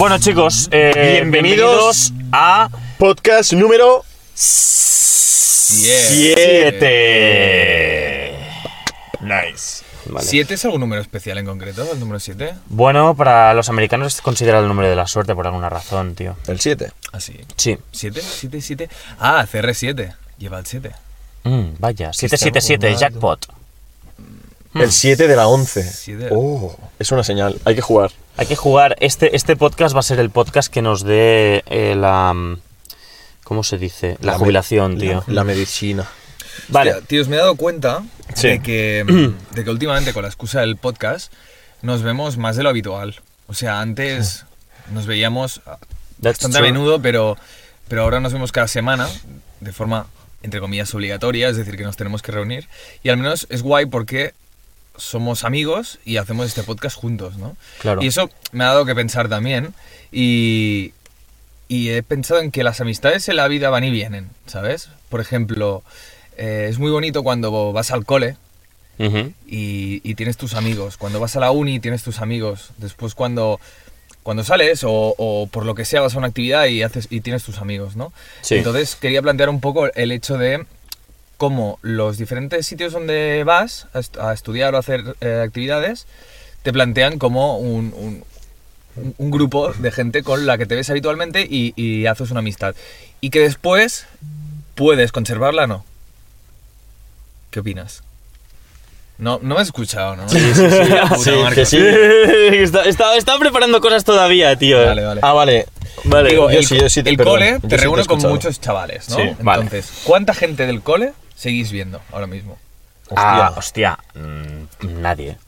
Bueno chicos, eh, Bienvenidos. bienvenidos a Podcast número 7. Nice. ¿Siete es algún número especial en concreto? ¿El número 7? Bueno, para los americanos es considerado el número de la suerte por alguna razón, tío. el 7. Ah, sí. Sí. ¿7? ¿7? ¿7? Ah, CR7. Lleva el 7. Mm, vaya, estamos 777, jugando. jackpot. El 7 de la 11. Siete. Oh, es una señal. Hay que jugar. Hay que jugar. Este, este podcast va a ser el podcast que nos dé eh, la. mm, ¿Cómo se dice? La, jubilación, tío. La, la medicina. Vale. Hostia, tíos, me he dado cuenta Sí. de, que, de que últimamente con la excusa del podcast nos vemos más de lo habitual. O sea, antes nos veíamos That's bastante a menudo, pero, pero ahora nos vemos cada semana de forma, entre comillas, obligatoria, es decir, que nos tenemos que reunir. Y al menos es guay porque somos amigos y hacemos este podcast juntos, ¿no? Claro. Y eso me ha dado que pensar también. Y, y he pensado en que las amistades en la vida van y vienen, ¿sabes? Por ejemplo, eh, es muy bonito cuando vas al cole y tienes tus amigos. Cuando vas a la uni tienes tus amigos. Después cuando, cuando sales o, o por lo que sea vas a una actividad y, haces, y tienes tus amigos, ¿no? Sí. Entonces quería plantear un poco el hecho de cómo los diferentes sitios donde vas a, est- a estudiar o a hacer eh, actividades te plantean como un, un- grupo de gente con la que te ves habitualmente y, y haces una amistad. Y que después puedes conservarla, ¿no? ¿Qué opinas? No, no me has escuchado, ¿no? Sí, sí, Sí, que sí. Está- preparando cosas todavía, tío. Vale, vale. Ah, vale. Vale. Digo, yo el, sí, yo sí te- el perdón, cole te reúne con muchos chavales, ¿no? Sí, vale. Entonces, ¿cuánta gente del cole seguís viendo ahora mismo? Ah, Hostia. hostia. mm, nadie.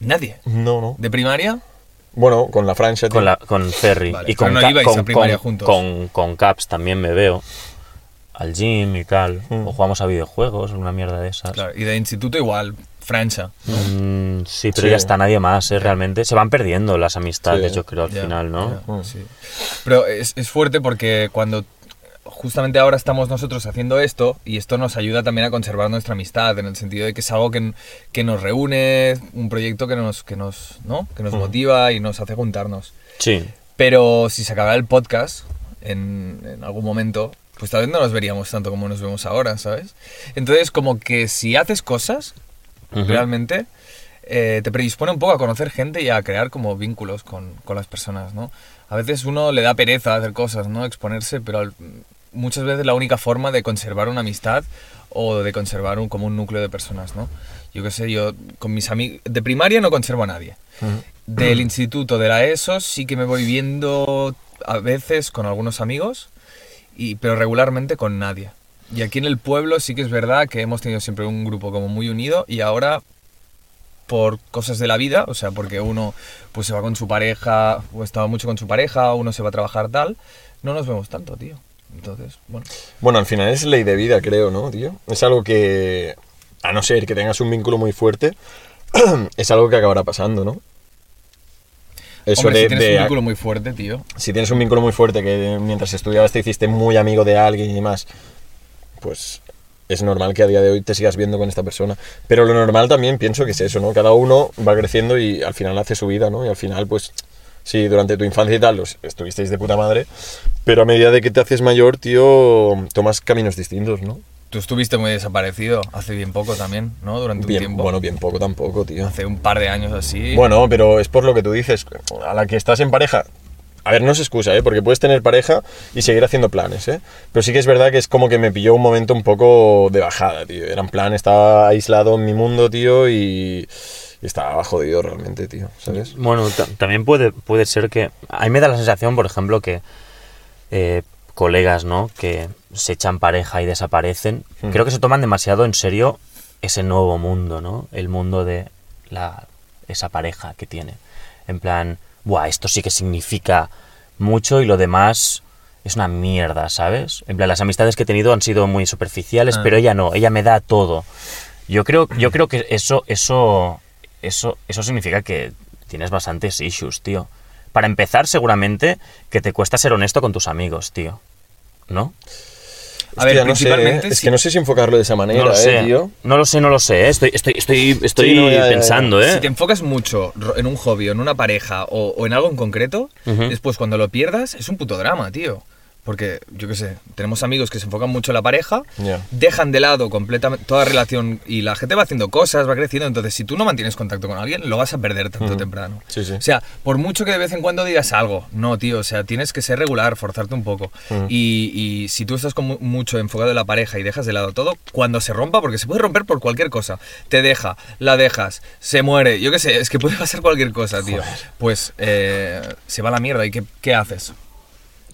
Nadie. No, no. ¿De primaria? Bueno, con la Francia. Con, la, con Ferry. Vale, y con, no ibais con, a primaria con- juntos. Con, con Caps también me veo. Al gym y tal. Mm. O jugamos a videojuegos, una mierda de esas. Claro. Y de instituto igual, Francia. Mm, sí, pero Sí. ya está nadie más, ¿eh? Realmente. Se van perdiendo las amistades, Sí. yo creo, al final, ¿no? Mm. sí. Pero es, es fuerte porque cuando justamente ahora estamos nosotros haciendo esto y esto nos ayuda también a conservar nuestra amistad en el sentido de que es algo que, que nos reúne, un proyecto que nos, que nos, ¿no? que nos motiva y nos hace juntarnos. Sí. Pero si se acabara el podcast en, en algún momento, pues tal vez no nos veríamos tanto como nos vemos ahora, ¿sabes? Entonces, como que si haces cosas, realmente, eh, te predispone un poco a conocer gente y a crear como vínculos con, con las personas, ¿no? A veces uno le da pereza hacer cosas, ¿no? Exponerse, pero al- muchas veces la única forma de conservar una amistad o de conservar un, como un núcleo de personas, ¿no? Yo qué sé, yo con mis amigos... De primaria no conservo a nadie. Del instituto, de la ESO, sí que me voy viendo a veces con algunos amigos, y, pero regularmente con nadie. Y aquí en el pueblo sí que es verdad que hemos tenido siempre un grupo como muy unido y ahora por cosas de la vida, o sea, porque uno pues se va con su pareja o estaba mucho con su pareja, uno se va a trabajar tal, no nos vemos tanto, tío. Entonces, bueno. Bueno, al final es ley de vida, creo, ¿no, tío? Es algo que, a no ser que tengas un vínculo muy fuerte, es algo que acabará pasando, ¿no? Eso Hombre, de, si tienes de- un vínculo muy fuerte, tío. si tienes un vínculo muy fuerte que mientras estudiabas te hiciste muy amigo de alguien y demás, pues es normal que a día de hoy te sigas viendo con esta persona. Pero lo normal también pienso que es eso, ¿no? Cada uno va creciendo y al final hace su vida, ¿no? Y al final, pues, sí, durante tu infancia y tal, los, estuvisteis de puta madre, pero a medida de que te haces mayor, tío, tomas caminos distintos, ¿no? Tú estuviste muy desaparecido hace bien poco también, ¿no? Durante un Bien, tiempo. bueno, bien poco tampoco, tío. Hace un par de años así. Bueno, pero es por lo que tú dices. A la que estás en pareja. A ver, no es excusa, ¿eh? Porque puedes tener pareja y seguir haciendo planes, ¿eh? Pero sí que es verdad que es como que me pilló un momento un poco de bajada, tío. Era en plan, estaba aislado en mi mundo, tío, y, y estaba jodido realmente, tío, ¿sabes? Bueno, ta- también puede, puede ser que... A mí me da la sensación, por ejemplo, que eh, colegas, ¿no? Que se echan pareja y desaparecen. Hmm. Creo que se toman demasiado en serio ese nuevo mundo, ¿no? El mundo de la, esa pareja que tiene. En plan, buah, esto sí que significa mucho y lo demás es una mierda, ¿sabes? En plan, las amistades que he tenido han sido muy superficiales, Ah. pero ella no, ella me da todo. Yo creo, yo creo que eso, eso, eso, eso significa que tienes bastantes issues, tío. Para empezar, seguramente que te cuesta ser honesto con tus amigos, tío. ¿No? A ver, sé, principalmente ¿eh? es si- que no sé si enfocarlo de esa manera, No lo sé, eh, tío. no lo sé, no lo sé. ¿eh? Estoy, estoy, estoy, estoy Sí, no, ya, ya, ya. pensando, ¿eh? Si te enfocas mucho en un hobby en una pareja o, o en algo en concreto, después cuando lo pierdas es un puto drama, tío. Porque, yo qué sé, tenemos amigos que se enfocan mucho en la pareja, dejan de lado completamente toda relación y la gente va haciendo cosas, va creciendo. Entonces, si tú no mantienes contacto con alguien, lo vas a perder tanto temprano. Sí, sí. O sea, por mucho que de vez en cuando digas algo, no, tío, o sea, tienes que ser regular, forzarte un poco. Y, y si tú estás con mu- mucho enfocado en la pareja y dejas de lado todo, cuando se rompa, porque se puede romper por cualquier cosa, te deja, la dejas, se muere, yo qué sé, es que puede pasar cualquier cosa, tío. Pues eh, se va a la mierda y ¿qué, qué haces?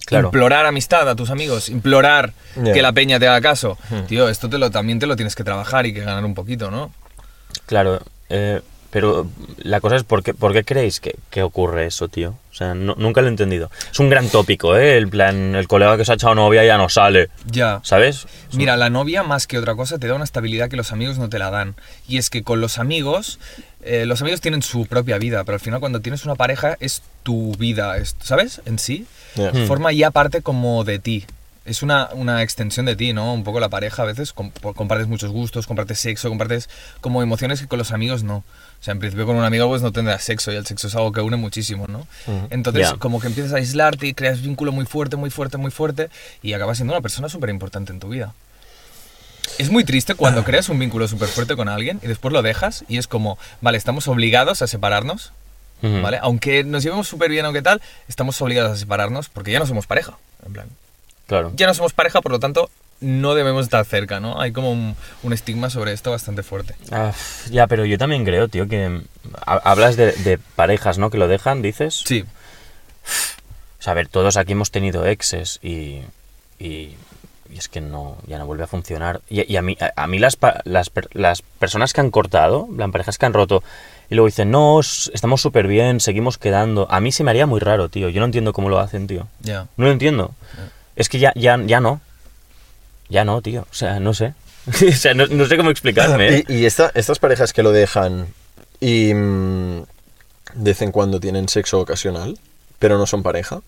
Claro. Implorar amistad a tus amigos, implorar que la peña te haga caso. Tío, esto te lo, también te lo tienes que trabajar y que ganar un poquito, ¿no? Claro, eh, pero la cosa es, ¿por qué, por qué creéis que, que ocurre eso, tío? O sea, no- nunca lo he entendido. Es un gran tópico, ¿eh? El plan, el colega que se ha echado novia ya no sale, Ya. ¿sabes? Mira, la novia más que otra cosa te da una estabilidad que los amigos no te la dan. Y es que con los amigos, eh, los amigos tienen su propia vida, pero al final cuando tienes una pareja es tu vida, es- ¿sabes? En sí, Ya. Hmm. forma ya parte como de ti. Es una, una extensión de ti, ¿no? Un poco la pareja a veces com- compartes muchos gustos, compartes sexo, compartes como emociones que con los amigos no. O sea, en principio con un amigo pues no tendrás sexo y el sexo es algo que une muchísimo, ¿no? Entonces Ya. como que empiezas a aislarte y creas vínculo muy fuerte, muy fuerte, muy fuerte y acabas siendo una persona súper importante en tu vida. Es muy triste cuando creas un vínculo súper fuerte con alguien y después lo dejas y es como, vale, estamos obligados a separarnos, Ujú. ¿vale? Aunque nos llevemos súper bien qué tal, estamos obligados a separarnos porque ya no somos pareja, en plan. Claro. Ya no somos pareja, por lo tanto, no debemos estar cerca, ¿no? Hay como un, un estigma sobre esto bastante fuerte. Ah, ya, pero yo también creo, tío, que ha- hablas de, de parejas, ¿no? Que lo dejan, dices. Sí, O sea, a ver, todos aquí hemos tenido exes y, y, y es que no, ya no vuelve a funcionar. Y, y a mí, a, a mí las, las, las personas que han cortado, las parejas que han roto, y luego dicen, no, estamos súper bien, seguimos quedando. A mí se me haría muy raro, tío. Yo no entiendo cómo lo hacen, tío. ya. No lo entiendo. Es que ya, ya, ya no. Ya no, tío. O sea, no sé. o sea, no, no sé cómo explicarme. ¿eh? Y, y esta- estas parejas que lo dejan y mm, de vez en cuando tienen sexo ocasional, pero no son pareja.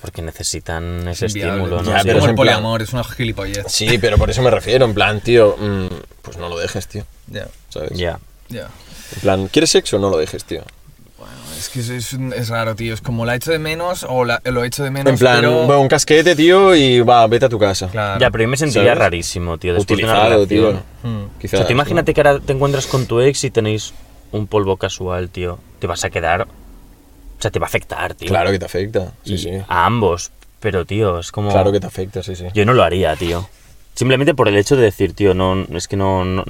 Porque necesitan ese estímulo, ¿no? Ya, Es Sí. pero como es el plan- poliamor, es una gilipollez. Sí, pero por eso me refiero, en plan, tío, mm, pues no lo dejes, tío, Ya, ¿sabes? Ya. ya. En plan, ¿quieres sexo? No lo dejes, tío. Bueno, es que es, es, un- es raro, tío. Es como la echo de menos o la- lo echo de menos, En plan, pero... bueno, un casquete, tío, y va, vete a tu casa. Claro. Ya, pero yo me sentiría ¿Sabes? rarísimo, tío. Después de una Utilizado, tío. relación. Hmm. O sea, ¿no? imagínate que ahora te encuentras con tu ex y tenéis un polvo casual, tío. Te vas a quedar. O sea, te va a afectar, tío. Claro que te afecta, sí, Y sí. A ambos. Pero, tío, es como. Claro que te afecta, sí, sí. Yo no lo haría, tío. Simplemente por el hecho de decir, tío, no. Es que no. no-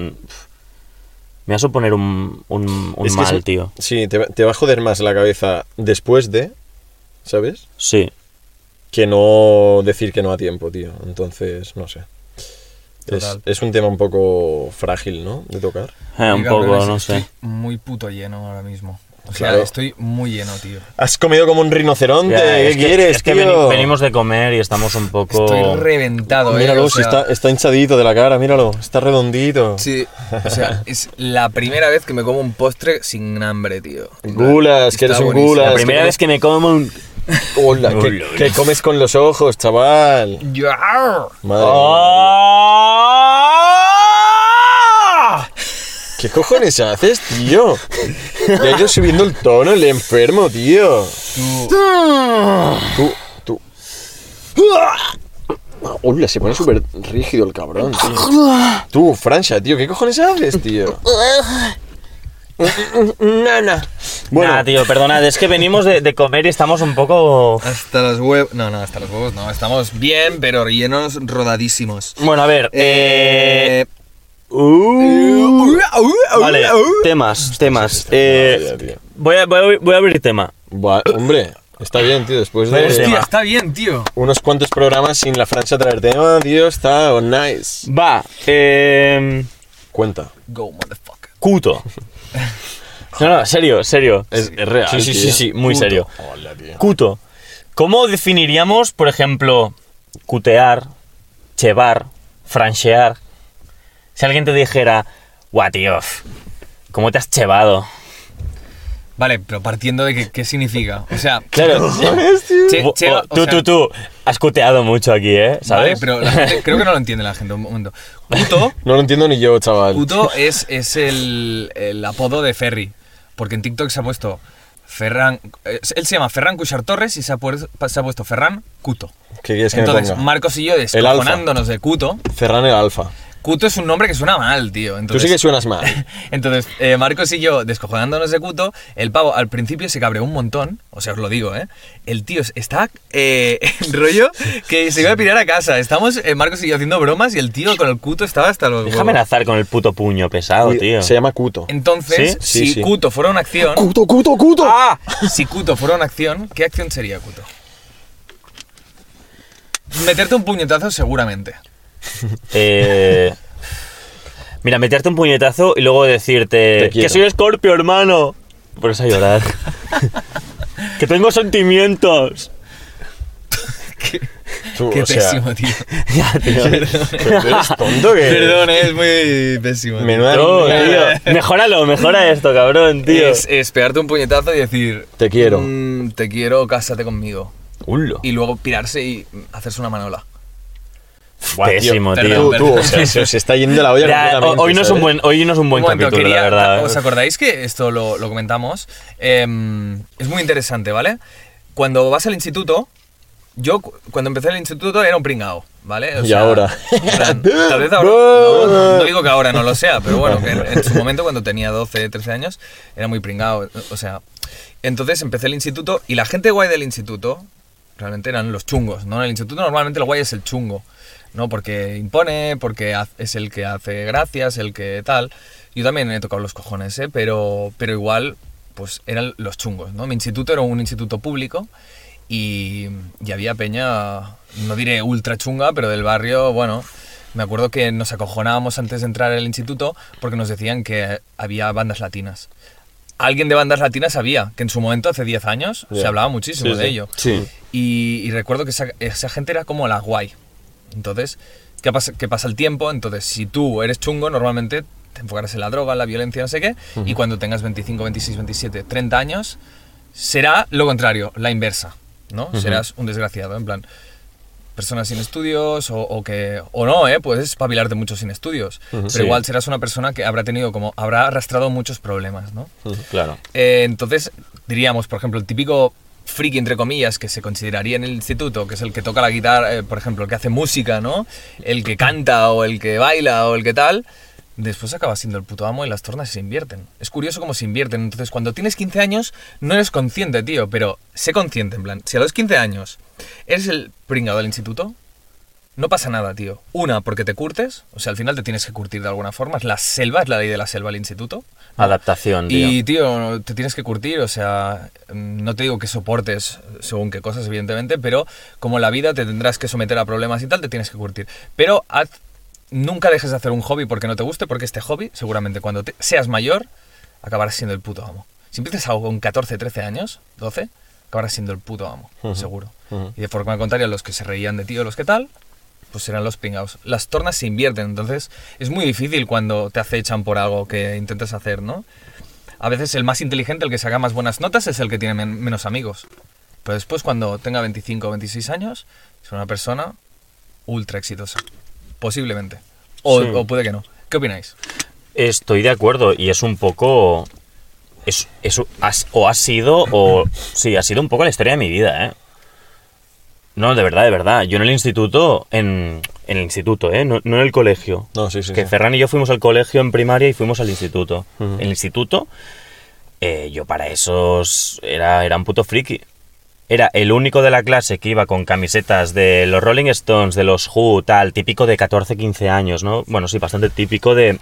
me va a suponer un, un, un Es que mal, tío. Sí, te, va- te va a joder más la cabeza después de, ¿sabes? Sí. Que no decir que no a tiempo, tío. Entonces, no sé. Es, es un tema un poco frágil, ¿no? De tocar. Eh, un Oiga, poco, no estoy sé. muy puto lleno ahora mismo. O sea, Claro. estoy muy lleno, tío. Has comido como un rinoceronte. Ya, ¿Qué es que, quieres, es que tío? veni- venimos de comer y estamos un poco. Estoy reventado, eh. Míralo, o si sea, está, está hinchadito de la cara, míralo. Está redondito. Sí, o sea, es la primera vez que me como un postre sin hambre, tío. Gulas, que eres un buenísimo. gulas. La primera que vez que me como un. Hola, que, que comes con los ojos, chaval. Ya. Madre ¡Ah! ¿Qué cojones haces, tío? Le ha ido subiendo el tono el enfermo, tío. Tú, tú. Hola, se pone súper rígido el cabrón, tío. Tú, Francia, tío, ¿qué cojones haces, tío? Nana. Bueno, Nah, tío, perdonad, es que venimos de, de comer y estamos un poco. Hasta los huevos. No, no, hasta los huevos no. Estamos bien, pero llenos rodadísimos. Bueno, a ver. Eh. Eh. Uh, vale, temas, temas. Eh, voy, a, voy, a, voy a abrir tema. Buah, hombre, está bien, tío. Después de tema. Hostia, está bien, tío. unos cuantos programas sin la Francia traer tema, tío, está nice. Va, eh. Cuenta. Go, motherfucker. Cuto. No, no, serio, serio. Es, es real. Sí, sí, tío. sí, sí, muy serio. Hola, tío. Cuto. ¿Cómo definiríamos, por ejemplo, cutear, chevar, franchear? Si alguien te dijera, guau, tío, ¿cómo te has chevado? Vale, pero partiendo de que, qué significa. O sea, Claro. che- oh, o tú, sea, tú, tú. Has cuteado mucho aquí, ¿eh? Vale, ¿Sabes? pero la gente- creo que no lo entiende la gente. Un momento. Kuto, No lo entiendo ni yo, chaval. Kuto es, es el, el apodo de Ferry. Porque en TikTok se ha puesto Ferran. Él se llama Ferran Cushar Torres y se ha, pu- se ha puesto Ferran Kuto. ¿Qué quieres que Entonces, me ponga? Marcos y yo descojonándonos de Kuto. Ferran el Alfa. Kuto es un nombre que suena mal, tío. Tú Entonces, sí que suenas mal. Entonces, eh, Marcos y yo, descojonándonos de Kuto, el pavo al principio se cabreó un montón, o sea, os lo digo, ¿eh? El tío está eh, en rollo que se iba a pirar a casa. Estamos, eh, Marcos y yo, haciendo bromas y el tío con el Kuto estaba hasta los Déjame huevos. amenazar con el puto puño pesado, Uy, tío. Se llama Kuto. Entonces, ¿Sí? Sí, si sí. Kuto fuera una acción... ¡Kuto, Kuto, Kuto! ¡Ah! Si Kuto fuera una acción, ¿qué acción sería Kuto? Meterte un puñetazo seguramente. Eh, Mira, meterte un puñetazo y luego decirte que soy Scorpio, hermano. Por eso a llorar. que tengo sentimientos. Tú, Qué o sea, pésimo, tío. Ya, tío. pero tú eres tonto que... Perdón, es muy pésimo. tío. Menuda No, niña. tío. Mejóralo, mejora esto, cabrón, tío. Es, es pegarte un puñetazo y decir... Te quiero. "Mm, te quiero, cásate conmigo. Ulo. Y luego pirarse y hacerse una manola. Buah, tío, Pésimo, perdón, tío. Tú, tú, sea, se os está yendo la olla Ya, completamente, hoy, no es un buen, hoy no es un buen Un momento, capítulo, quería- la verdad. ¿Os acordáis que esto lo, lo comentamos? Em, es muy interesante, ¿vale? Cuando vas al instituto, yo cu- cuando empecé el instituto era un pringao, ¿vale? O Y ahora. en plan, tal vez ahora. No, no digo que ahora no lo sea, pero bueno, que en, en su momento cuando tenía 12, 13 años era muy pringao. O sea, entonces empecé el instituto y la gente guay del instituto realmente eran los chungos, ¿no? En el instituto normalmente el guay es el chungo, ¿no? Porque impone, porque es el que hace gracias, el que tal. Yo también he tocado los cojones, ¿eh? Pero, pero igual, pues eran los chungos, ¿no? Mi instituto era un instituto público y, y había peña, no diré ultra chunga, pero del barrio, bueno, me acuerdo que nos acojonábamos antes de entrar al instituto porque nos decían que había bandas latinas. Alguien de bandas latinas sabía que en su momento, hace 10 años, se Ya. hablaba muchísimo Sí, de sí. ello. Sí. Y, y recuerdo que esa, esa gente era como la guay. Entonces, ¿qué pasa, qué pasa el tiempo? Entonces, si tú eres chungo, normalmente te enfocarás en la droga, en la violencia, no sé qué, y cuando tengas 25, 26, 27, 30 años, será lo contrario, la inversa, ¿no? Serás un desgraciado, en plan, personas sin estudios o, o que o no eh puedes espabilarte mucho sin estudios pero Sí. igual serás una persona que habrá tenido como habrá arrastrado muchos problemas no Claro. eh, entonces, diríamos, por ejemplo, el típico friki, entre comillas, que se consideraría en el instituto, que es el que toca la guitarra, eh, por ejemplo, el que hace música, ¿no? El que canta o el que baila o el que tal, después acaba siendo el puto amo y las tornas se invierten. Es curioso cómo se invierten. Entonces, cuando tienes 15 años, no eres consciente, tío, pero sé consciente, en plan, si a los 15 años eres el pringado del instituto, no pasa nada, tío. Una, porque te curtes, o sea, al final te tienes que curtir de alguna forma. Es la selva, es la ley de la selva al instituto. Adaptación, tío. Y, tío, te tienes que curtir, o sea, no te digo que soportes según qué cosas, evidentemente, pero como la vida te tendrás que someter a problemas y tal, te tienes que curtir. Pero haz- nunca dejes de hacer un hobby porque no te guste, porque este hobby, seguramente cuando te- seas mayor, acabarás siendo el puto amo. Si empiezas algo con 14, 13 años, 12, acabarás siendo el puto amo, seguro. Y de forma contraria, los que se reían de ti o los que tal, pues serán los pringados. Las tornas se invierten, entonces es muy difícil cuando te acechan por algo que intentas hacer, ¿no? A veces el más inteligente, el que saca más buenas notas, es el que tiene men- menos amigos. Pero después, cuando tenga 25 o 26 años, es una persona ultra exitosa. Posiblemente. O, Sí. o puede que no. ¿Qué opináis? Estoy de acuerdo y es un poco... Es, es- has- o ha sido, o... Sí, ha sido un poco la historia de mi vida, ¿eh? No, de verdad, de verdad. Yo en el instituto, en, en el instituto, ¿eh? No, no en el colegio. No, sí, sí. que sí. Ferran y yo fuimos al colegio en primaria y fuimos al instituto. En el instituto, eh, yo para esos era, era un puto friki. Era el único de la clase que iba con camisetas de los Rolling Stones, de los Who, tal, típico de 14, 15 años, ¿no? Bueno, sí, bastante típico de,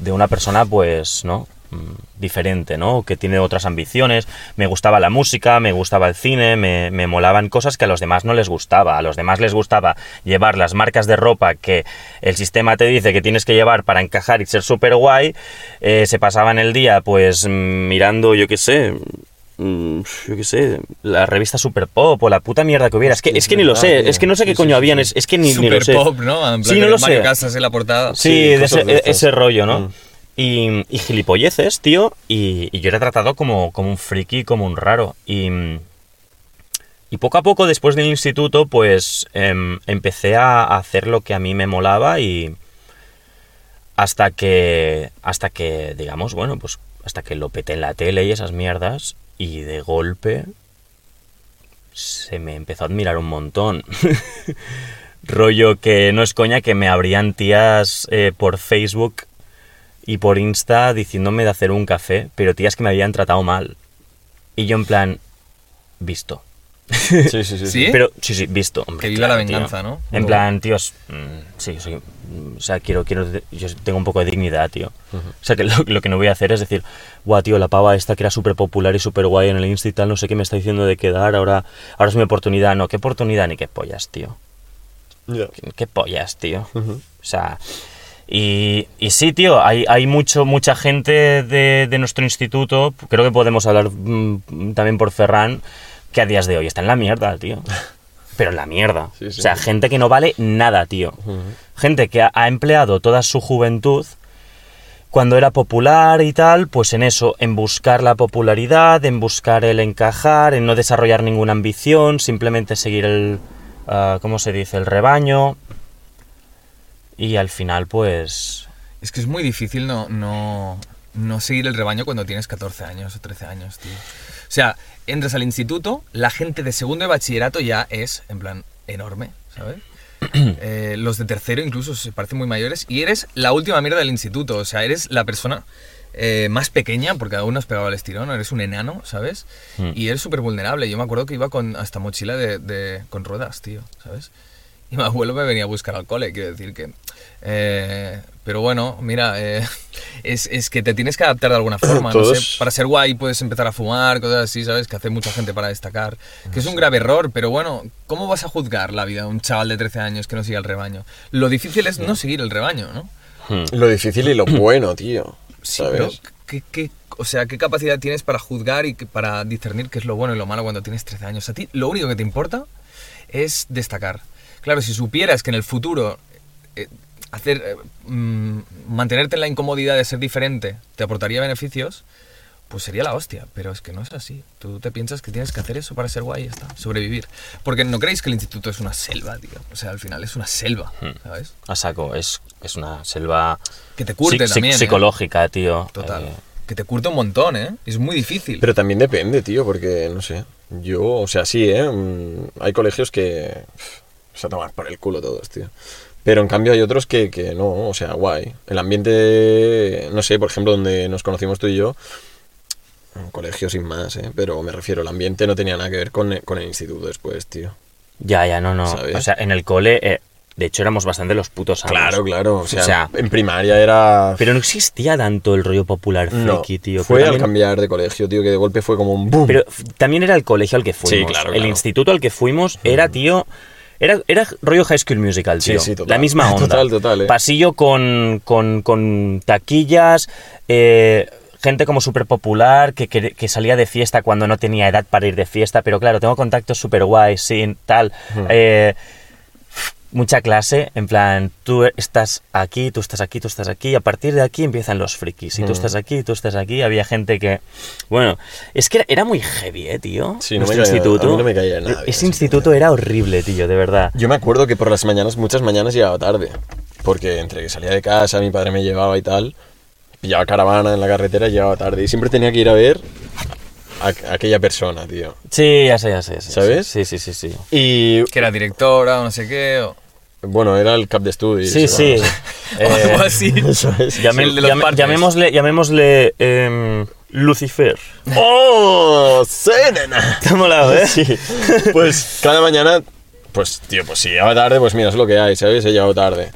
de una persona, pues, ¿no? Mm, diferente, ¿no? Que tiene otras ambiciones. Me gustaba la música, me gustaba el cine, me, me molaban cosas que a los demás no les gustaba. A los demás les gustaba llevar las marcas de ropa que el sistema te dice que tienes que llevar para encajar y ser súper guay. Eh, se pasaban el día, pues, mm, mirando, yo qué sé, mm, yo qué sé, la revista Super Pop o la puta mierda que hubiera. Es que, es que ni lo sé, es que no sé qué coño habían, es, es que ni, ni Super lo sé. pop, ¿no? En plan, Sí, no lo Mario sé. Casas en la portada. Sí, Sí, de cosas ese, de estas. ese rollo, ¿no? Mm. Y, y gilipolleces, tío, y, y yo era tratado como, como un friki, como un raro. Y, y poco a poco, después del instituto, pues em, empecé a hacer lo que a mí me molaba y hasta que, hasta que, digamos, bueno, pues hasta que lo peté en la tele y esas mierdas y de golpe se me empezó a admirar un montón. Rollo que no es coña que me abrían tías eh, por Facebook y por Insta diciéndome de hacer un café, pero tías que me habían tratado mal. Y yo en plan, visto. Sí, sí, sí. sí. ¿Sí? Pero, sí, sí, visto. Hombre, Que viva la claro, tío. venganza, ¿no? En plan, tíos, mm, sí, soy, mm, o sea, quiero, quiero, yo tengo un poco de dignidad, tío. O sea, que lo, lo que no voy a hacer es decir, guau, tío, la pava esta que era súper popular y súper guay en el Insta y tal, no sé qué me está diciendo de quedar, ahora, ahora es mi oportunidad. No, qué oportunidad ni qué pollas, tío. Ya. ¿Qué, qué pollas, tío? Ujú. O sea, y, y sí, tío, hay, hay mucho, mucha gente de, de nuestro instituto, creo que podemos hablar mm, también por Ferran, que a días de hoy está en la mierda, tío. Pero en la mierda. Sí, sí. O sea, gente que no vale nada, tío. Gente que ha, ha empleado toda su juventud cuando era popular y tal, pues en eso, en buscar la popularidad, en buscar el encajar, en no desarrollar ninguna ambición, simplemente seguir el, ah, ¿cómo se dice?, el rebaño. Y al final, pues... Es que es muy difícil no, no, no seguir el rebaño cuando tienes 14 años o 13 años, tío. O sea, entras al instituto, la gente de segundo de bachillerato ya es, en plan, enorme, ¿sabes? Eh, los de tercero incluso se parecen muy mayores y eres la última mierda del instituto, o sea, eres la persona eh, más pequeña, porque aún no has pegado el estirón, eres un enano, ¿sabes? Mm. Y eres súper vulnerable. Yo me acuerdo que iba con hasta mochila de, de- con ruedas, tío, ¿sabes? Y mi abuelo me venía a buscar al cole, quiero decir que... eh, pero bueno, mira, eh, es, es que te tienes que adaptar de alguna forma. no sé, para ser guay puedes empezar a fumar, cosas así, ¿sabes? Que hace mucha gente para destacar. Que es un grave error, pero bueno, ¿cómo vas a juzgar la vida de un chaval de 13 años que no sigue el rebaño? Lo difícil es no seguir el rebaño, ¿no? hmm. Lo difícil y lo bueno, tío. Sí, pero ¿Sabes? ¿qué, qué- o sea, ¿qué capacidad tienes para juzgar y para discernir qué es lo bueno y lo malo cuando tienes 13 años? A ti lo único que te importa es destacar. Claro, si supieras que en el futuro hacer, eh, mm, mantenerte en la incomodidad de ser diferente te aportaría beneficios, pues sería la hostia. Pero es que no es así. Tú te piensas que tienes que hacer eso para ser guay y ya está, sobrevivir. Porque no creéis que el instituto es una selva, tío. O sea, al final es una selva, ¿sabes? A saco, es, es una selva Que te curte también. ¿eh? psicológica, tío. Total. Eh, Que te curta un montón, ¿eh? Es muy difícil. Pero también depende, tío, porque, no sé, yo, o sea, sí, ¿eh? Mm, Hay colegios que se toman por el culo todos, tío. Pero en cambio hay otros que, que no, o sea, guay. El ambiente, no sé, por ejemplo, donde nos conocimos tú y yo, un colegio sin más, ¿eh? Pero me refiero, el ambiente no tenía nada que ver con, con el instituto después, tío. ya, ya, no, no. ¿Sabes? O sea, en el cole, eh, de hecho, éramos bastante los putos amos. Claro, claro, o sea, O sea, en primaria era... Pero no existía tanto el rollo popular no, friki, tío. fue al cambiar de colegio, tío, que de golpe fue como un boom. Pero también era el colegio al que fuimos. claro, El claro. instituto al que fuimos era, tío. Era, era rollo High School Musical, Sí, tío. sí, total. La misma onda. Total, total, eh. Pasillo con, con, con taquillas, eh, gente como súper popular, que, que, que salía de fiesta cuando no tenía edad para ir de fiesta, pero claro, tengo contactos súper guays, sí, tal. Eh, mucha clase, en plan, tú estás aquí, tú estás aquí, tú estás aquí, y a partir de aquí empiezan los frikis. Y tú estás aquí, tú estás aquí. Había gente que. Bueno, es que era, era muy heavy, eh, tío. Sí, no me Nuestro caía- instituto. a mí no me caía nada bien Ese ese instituto era horrible, tío, de verdad. Yo me acuerdo que por las mañanas, muchas mañanas llegaba tarde. Porque entre que salía de casa, mi padre me llevaba y tal, pillaba caravana en la carretera y llegaba tarde. Y siempre tenía que ir a ver a, a aquella persona, tío. Sí, ya sé, ya sé. ya sé, ¿Sabes? Sí, sí, sí, sí. Y Que era directora o no sé qué. O... bueno, era el cap de estudios. Sí, sí. o algo así. Eso es. Llamémosle, llamémosle em, Lucifer. ¡Oh! ¡Sí, nena! Te ha molado, ¿eh? Sí. Pues cada mañana, pues tío, pues si llegaba tarde, pues mira, es lo que hay, ¿sabes? He llegado tarde.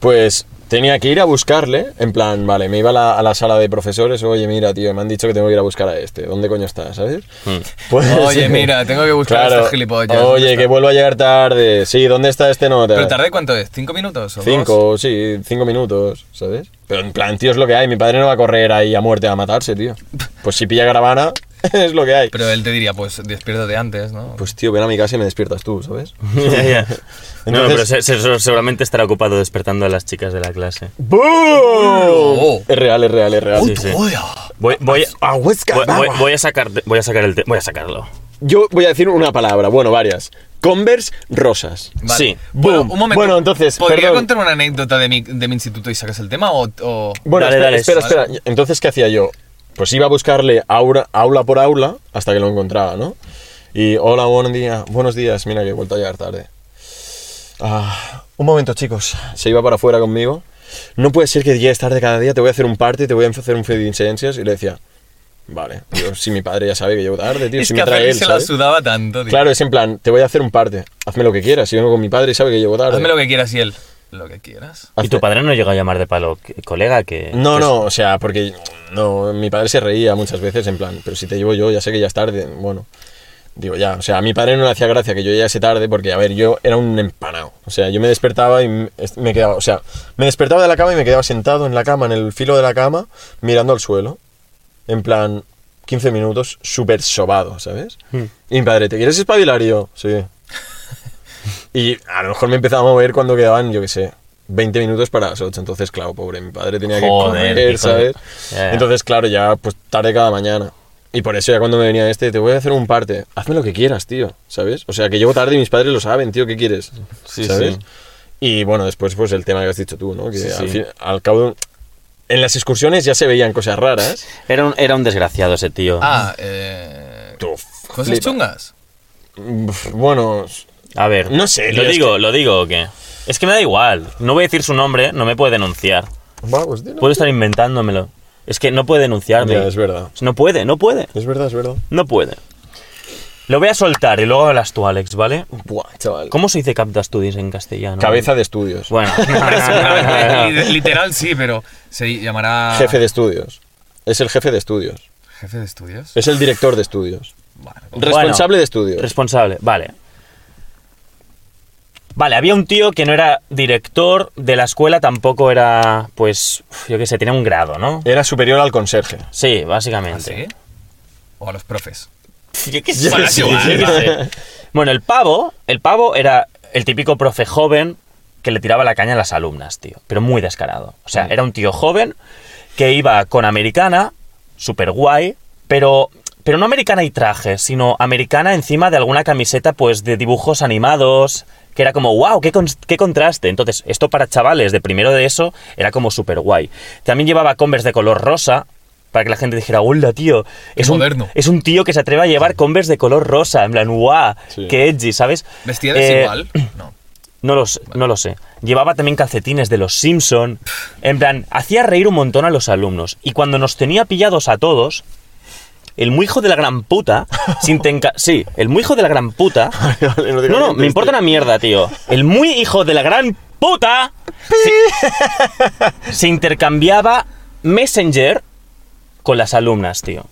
Pues tenía que ir a buscarle, en plan, vale, me iba a la, a la sala de profesores, oye, mira, tío, me han dicho que tengo que ir a buscar a este, ¿dónde coño está, ¿sabes? Hmm. Pues, Oye, mira, tengo que buscar a este gilipollas. ¿dónde Oye, que vuelvo a llegar tarde. Sí, ¿dónde está este nota? ¿Pero tarde cuánto es? ¿Cinco minutos? O dos? Cinco, sí, cinco minutos, ¿sabes? Pero en plan, tío, es lo que hay. Mi padre no va a correr ahí a muerte a matarse, tío. Pues si pilla caravana, es lo que hay. Pero él te diría, pues despiértate antes, ¿no? Pues tío, ven a mi casa y me despiertas tú, ¿sabes? Ya, ya. No, Entonces- pero se- se- seguramente estará ocupado despertando a las chicas de la clase. ¡Boom! Es real, es real, es real. Sí, sí. Voy, voy, voy, voy- voy a sacar, voy a sacar el voy a sacarlo. yo voy a decir una palabra, bueno, varias. Converse rosas. Vale. Sí. Bueno, Boom. un momento. Bueno, entonces, ¿Podría perdón. contar una anécdota de mi, de mi instituto y sacas el tema? O, o- Bueno, Dale, espera, dale, espera, espera. Entonces, ¿qué hacía yo? Pues iba a buscarle aura- aula por aula hasta que lo encontraba, ¿no? Y hola, buenos días, buenos días, mira que he vuelto a llegar tarde. Ah, un momento, chicos. Se iba para afuera conmigo. No puede ser que llegues tarde cada día, te voy a hacer un party, te voy a hacer un fe de incidencias. Y le decía, vale, yo, si mi padre ya sabe que llego tarde, tío, es si que me a trae Feli él, se la ¿sabes? sudaba tanto, tío. Claro, es en plan, te voy a hacer un parte, hazme lo que quieras. Si vengo con mi padre y sabe que llego tarde. Hazme lo que quieras y él. Lo que quieras. Y tu padre no llegó a llamar de palo, colega, que... No, que- no, o sea, porque no, mi padre se reía muchas veces en plan, pero si te llevo yo, ya sé que ya es tarde, bueno. Digo, ya, o sea, a mi padre no le hacía gracia que yo llegase tarde porque, a ver, yo era un empanado. O sea, yo me despertaba y me quedaba, o sea, me despertaba de la cama y me quedaba sentado en la cama, en el filo de la cama, mirando al suelo. En plan, 15 minutos, súper sobado, ¿sabes? Hmm. Y mi padre, ¿te quieres espabilar? Y yo, sí. Y a lo mejor me empezaba a mover cuando quedaban, yo qué sé, 20 minutos para las 8. Entonces, claro, pobre, mi padre tenía que Joder, comer, hijo de- ¿sabes? Ya. Entonces, claro, ya pues tarde cada mañana. Y por eso ya cuando me venía este, te voy a hacer un parte. Hazme lo que quieras, tío, ¿sabes? O sea, que llego tarde y mis padres lo saben, tío, ¿qué quieres? Sí, ¿Sabes? sí. Y bueno, después pues el tema que has dicho tú, ¿no? Que Sí, al, sí. fin- al cabo... de- En las excursiones ya se veían cosas raras. Era un, era un desgraciado ese tío. Ah, eh. Tú, ¿Cosas flipa. chungas? Uf, Bueno, A ver, No sé, ¿Lo digo, que- lo digo o qué? Es que me da igual. No voy a decir su nombre, no me puede denunciar. va, pues dilo. Puedo estar inventándomelo. Es que no puede denunciarme. Ya, es verdad. No puede, no puede. Es verdad, es verdad. No puede. Lo voy a soltar y luego hablas tú, Alex, ¿vale? Buah, chaval. ¿Cómo se dice cap d'estudis en castellano? Cabeza de estudios. Bueno. Li- Literal sí, pero se llamará. Jefe de estudios. Es el jefe de estudios. ¿Jefe de estudios? Es el director de estudios. Bueno, Responsable de estudios. Responsable, vale. Vale, había un tío que no era director de la escuela, tampoco era, pues, yo qué sé, tenía un grado, ¿no? Era superior al conserje. Sí, ¿Ah, básicamente. sí? O a los profes. Yo qué sé, Bueno, sí. Bueno, el pavo, el pavo era el típico profe joven que le tiraba la caña a las alumnas, tío. Pero muy descarado. O sea, era un tío joven que iba con americana, súper guay, pero, pero no americana y traje, sino americana encima de alguna camiseta, pues, de dibujos animados, que era como, wow, qué, con- qué contraste. Entonces, esto para chavales de primero de eso era como súper guay. También llevaba Converse de color rosa, para que la gente dijera, hola, tío, es un, moderno. es un tío que se atreve a llevar Converse de color rosa, en plan, guau, Sí. qué edgy, ¿sabes? ¿Vestía Eh, desigual? No. no lo, sé, no lo sé. Llevaba también calcetines de los Simpson. En plan, hacía reír un montón a los alumnos. Y cuando nos tenía pillados a todos, el muy hijo de la gran puta, sin tenca- Sí, el muy hijo de la gran puta. Vale, No, no me importa una mierda, tío. El muy hijo de la gran puta se, se intercambiaba Messenger con las alumnas, tío.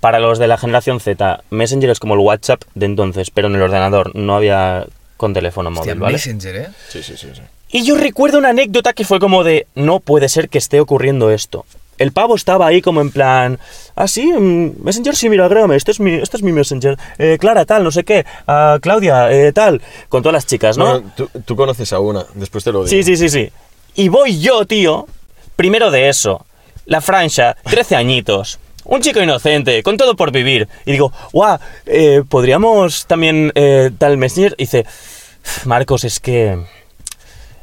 Para los de la generación Z, Messenger es como el WhatsApp de entonces, pero en el ordenador no había con teléfono móvil. Messenger, ¿eh? Sí, sí, sí. sí. Y yo recuerdo una anécdota que fue como de, no puede ser que esté ocurriendo esto. El pavo estaba ahí como en plan, ah, sí, mm, Messenger, sí, mira, grábame, este es mi, este es mi Messenger. Eh, Clara, tal, no sé qué. Ah, Claudia, eh, tal. Con todas las chicas, ¿no? Bueno, tú, tú conoces a una, después te lo digo. Sí, sí, sí, sí. Y voy yo, tío, primero de eso, la franja, 13 añitos, un chico inocente, con todo por vivir. Y digo, guau, eh, ¿podríamos también eh, dar el Messenger? Y dice, Marcos, es que...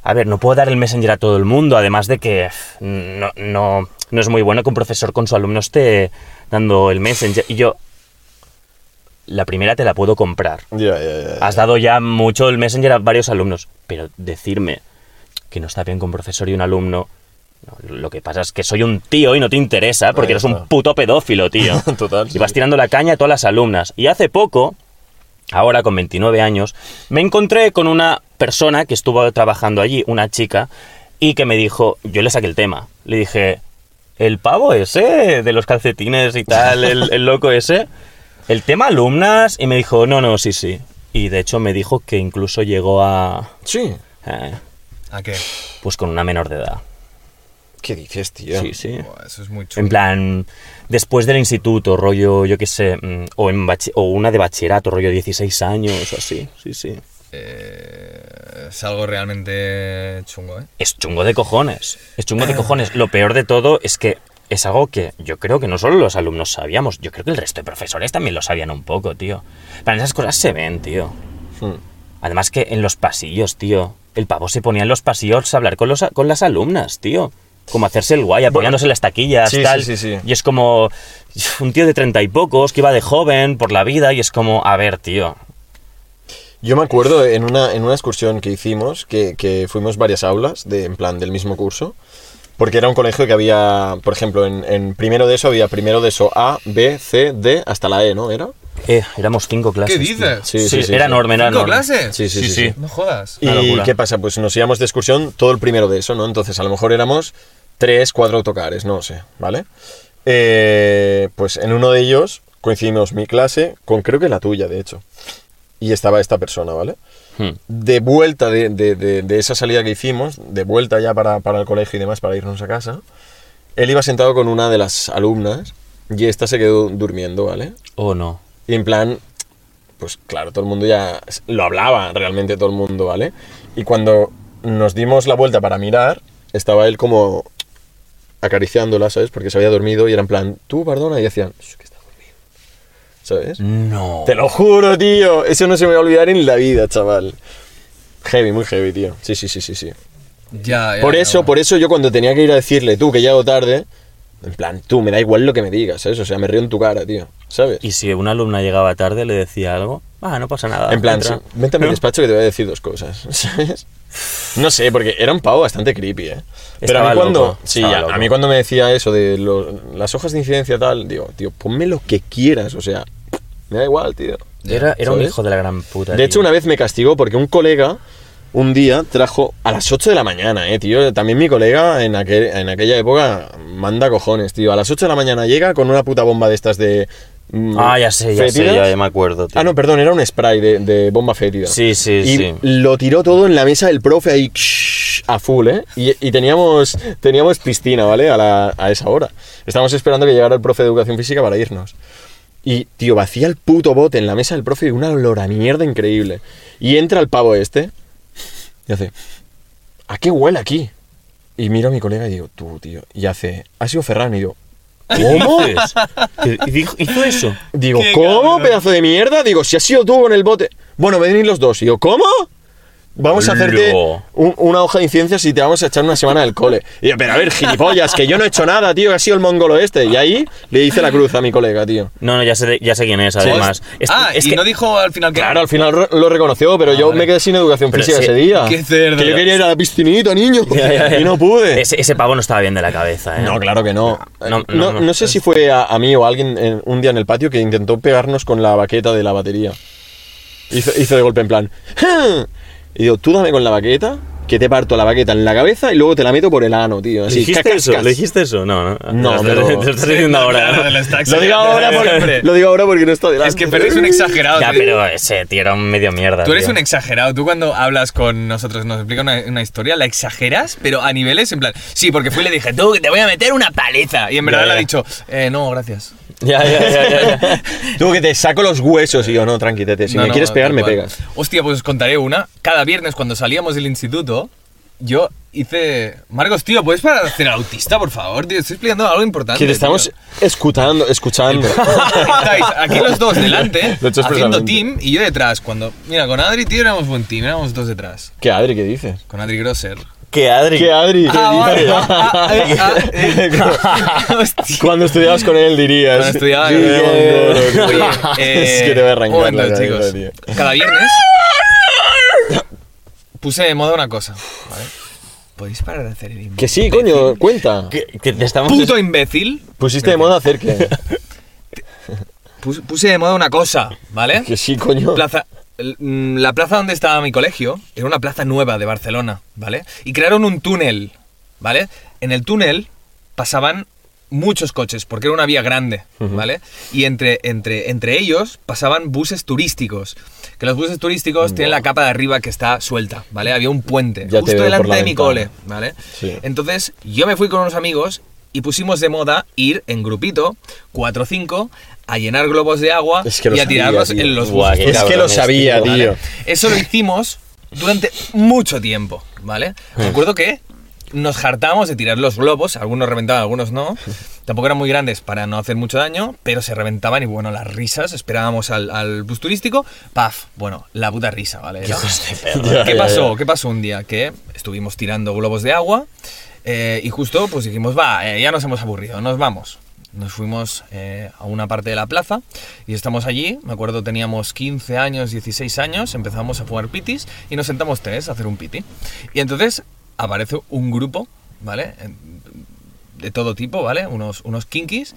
A ver, no puedo dar el Messenger a todo el mundo, además de que no, no, no es muy bueno que un profesor con su alumno esté dando el Messenger. Y yo, la primera te la puedo comprar. Ya. Has dado ya mucho el Messenger a varios alumnos, pero decirme que no está bien con un profesor y un alumno, no, lo que pasa es que soy un tío y no te interesa porque eres un puto pedófilo, tío. Total, Y vas sí. tirando la caña a todas las alumnas. Y hace poco, ahora con 29 años, me encontré con una persona que estuvo trabajando allí, una chica, y que me dijo, yo le saqué el tema. Le dije, el pavo ese, de los calcetines y tal, el, el loco ese, el tema alumnas, y me dijo, no, no, sí, sí. Y de hecho me dijo que incluso llegó a... Sí. eh, ¿A qué? pues con una menor de edad. ¿Qué dices, tío? Sí, sí. Buah, eso es muy chulo. En plan, después del instituto, rollo, yo qué sé, mm, o, en o una de bachillerato, rollo 16 años o así, sí, sí. Eh, es algo realmente chungo, ¿eh? Es chungo de cojones, es chungo de cojones. Lo peor de todo es que es algo que yo creo que no solo los alumnos sabíamos, yo creo que el resto de profesores también lo sabían un poco, tío. Para esas cosas se ven, tío. Hmm. Además que en los pasillos, tío. El pavo se ponía en los pasillos a hablar con, los, con las alumnas, tío. Como hacerse el guay, apoyándose en las taquillas, Sí, tal. sí, sí, sí. Y es como un tío de treinta y pocos que iba de joven por la vida y es como, a ver, tío. Yo me acuerdo en una, en una excursión que hicimos, que, que fuimos varias aulas, de, en plan, del mismo curso, porque era un colegio que había, por ejemplo, en, en primero de eso había primero de eso A, B, C, D, hasta la E, ¿no? ¿Era? Eh, éramos cinco clases. ¿Qué dices? Sí, Sí, sí, sí. era sí. enorme, era ¿Cinco enorme. clases? Sí, sí, sí. Sí, sí. sí. No jodas. ¿Y qué pasa? Pues nos íbamos de excursión todo el primero de eso, ¿no? Entonces a lo mejor éramos tres, cuatro autocares, no sé, ¿vale? Eh, pues en uno de ellos coincidimos mi clase con creo que la tuya, de hecho. Y estaba esta persona, ¿vale? Hmm. De vuelta de, de- de- de esa salida que hicimos, de vuelta ya para, para el colegio y demás, para irnos a casa, él iba sentado con una de las alumnas y esta se quedó durmiendo, ¿vale? Oh, no. Y en plan, pues claro, todo el mundo ya lo hablaba, realmente todo el mundo, ¿vale? Y cuando nos dimos la vuelta para mirar, estaba él como acariciándola, ¿sabes? Porque se había dormido y era en plan, tú, perdona, y decían, "Shh, que está dormido. ¿Sabes? No. Te lo juro, tío. Eso no se me va a olvidar en la vida, chaval. Heavy, muy heavy, tío. Sí, sí, sí, sí, sí. Ya, ya, Por eso, por eso yo cuando tenía que ir a decirle, tú, que llego tarde, en plan, tú, me da igual lo que me digas, ¿sabes? O sea, me río en tu cara, tío. ¿Sabes? Y si una alumna llegaba tarde, le decía algo, ah, no pasa nada. En plan, entra". sí, vente a mi ¿No? despacho que te voy a decir dos cosas, ¿sabes? No sé, porque era un pavo bastante creepy, ¿eh? Pero a mí cuando, loco, sí, a, a mí cuando me decía eso de lo- las hojas de incidencia tal, digo, tío, ponme lo que quieras, o sea, me da igual, tío. Era, era un hijo de la gran puta. De hecho, una vez me castigó porque un colega un día trajo a las 8 de la mañana, eh, tío. También mi colega en, aquel, en aquella época manda cojones, tío. A las 8 de la mañana llega con una puta bomba de estas de. Mm, Ah, ya sé, ya sé, fétidas. ya, ya me acuerdo, tío. Ah, no, perdón, era un spray de, de bomba fétida. Sí, sí, y sí. lo tiró todo en la mesa del profe ahí a full, ¿eh? Y, y teníamos, teníamos piscina, ¿vale? A, la- a esa hora. Estábamos esperando que llegara el profe de educación física para irnos. Y, tío, vacía el puto bote en la mesa del profe y una olor a mierda increíble. Y entra el pavo este y hace, ¿a qué huele aquí? Y miro a mi colega y digo, tú, tío. Y hace, ha sido Ferran. Y digo, ¿cómo? ¿Qué dijo- ¿Hizo eso? Digo, Qué ¿cómo, cabrón. pedazo de mierda? Digo, si has sido tú con el bote. Bueno, venid los dos. Y digo, ¿cómo? Vamos a hacerte un- una hoja de incidencias y te vamos a echar una semana del cole. Y yo, pero a ver, gilipollas, que yo no he hecho nada, tío, que ha sido el mongolo este. Y ahí le hice la cruz a mi colega, tío. No, no, ya sé, ya sé quién es, además. Es- ah, es y que- no dijo al final que. Claro, al final lo reconoció, pero yo vale. me quedé sin educación Pero física sí, ese día. qué cerdo. Que yo quería ir a la piscinita, niño. Ya, ya, ya. Y no pude. Ese, ese pavo no estaba bien de la cabeza, ¿eh? No, claro que no. No, No, no, no, no. sé si fue a, a mí o a alguien en- un día en el patio que intentó pegarnos con la baqueta de la batería. Hizo, hizo de golpe en plan. "Ja". Y digo, tú dame con la baqueta, que te parto la baqueta en la cabeza y luego te la meto por el ano, tío. ¿Le Así, dijiste cacas, eso? cas. ¿Le dijiste eso? No, no. No, Te lo pero- estás- te lo estás diciendo ahora. ¿no? lo digo, ahora porque, lo digo ahora porque no está delante. Es que pero eres un exagerado. Ya, pero ese tío era un medio mierda. Tú eres tío. un exagerado. Tú cuando hablas con nosotros, nos explica una, una historia, la exageras, pero a niveles en plan. Sí, porque fui y le dije, tú, que te voy a meter una paliza. Y en verdad Ya, le ha dicho, eh, no, gracias. Ya, ya, ya, ya, ya. Tú que te saco los huesos y yo, no, tranquilete. Si No, me no, quieres pegar, me pegas. Hostia, pues os contaré una. Cada viernes cuando salíamos del instituto, yo hice. Marcos, tío, ¿puedes parar de hacer autista, por favor? Tío, estoy explicando algo importante. Que te estamos tío. escuchando, escuchando. Estáis aquí los dos delante, Lo he haciendo team, y yo detrás. Cuando. Mira, con Adri, tío, éramos buen team, éramos dos detrás. ¿Qué Adri, qué dices? Con Adri Grosser. ¿Qué, Adri? ¿Qué Adri? ¿Qué Ah? Ah, ah, eh, ah, eh. Cuando estudiabas con él dirías. Cuando estudiaba con él. eh, es que te voy a arrancar la chicos. tío. Cada viernes puse de moda una cosa, ¿vale? ¿Podéis parar de hacer el imbécil? Que sí, coño, cuenta. Que, que te estamos... Puto imbécil. Pusiste de moda hacer que. Pus- Puse de moda una cosa, ¿vale? Que sí, coño. Plaza, la plaza donde estaba mi colegio era una plaza nueva de Barcelona, ¿vale? Y crearon un túnel, ¿vale? En el túnel pasaban muchos coches, porque era una vía grande, ¿vale? Y entre, entre, entre ellos pasaban buses turísticos. Que los buses turísticos tienen la capa de arriba que está suelta, ¿vale? Había un puente Ya justo delante la de mi cole, ¿vale? Sí. Entonces yo me fui con unos amigos y pusimos de moda ir en grupito, 4 o 5, a llenar globos de agua Es que y a tirarlos en los buses. Es que lo sabía, tío. Eso lo hicimos durante mucho tiempo, ¿vale? Hmm. Recuerdo que nos hartamos de tirar los globos, algunos reventaban, algunos no. Tampoco eran muy grandes para no hacer mucho daño, pero se reventaban y bueno, las risas, esperábamos al, al bus turístico, paf, bueno, la puta risa, ¿vale? De perra. ¿Qué pasó? ¿Qué pasó un día? Que estuvimos tirando globos de agua eh, y justo pues dijimos, va, eh, ya nos hemos aburrido, nos vamos. Nos fuimos eh, a una parte de la plaza y estamos allí. Me acuerdo teníamos 15 años, 16 años, empezamos a jugar pitis y nos sentamos tres a hacer un piti. Y entonces aparece un grupo, ¿vale? De todo tipo, ¿vale? Unos, unos kinkis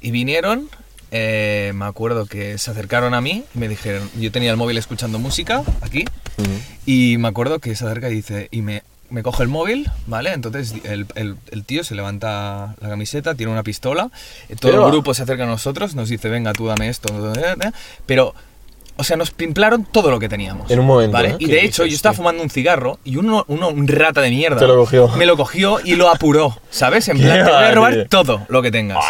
y vinieron. eh, me acuerdo que se acercaron a mí y me dijeron, yo tenía el móvil escuchando música aquí y me acuerdo que se acerca y dice, y me, me coge el móvil, ¿vale? Entonces el, el- el tío se levanta la camiseta, tiene una pistola, eh, todo Pero- el grupo se acerca a nosotros, nos dice, venga, tú dame esto, pero... O sea, nos pimplaron todo lo que teníamos. En un momento, ¿vale? ¿eh? Y ¿Qué de hecho, dices, yo estaba fumando un cigarro y uno, uno, un rata de mierda. Te lo cogió. Me lo cogió y lo apuró, ¿sabes? En plan, te voy a robar tío. todo lo que tengas.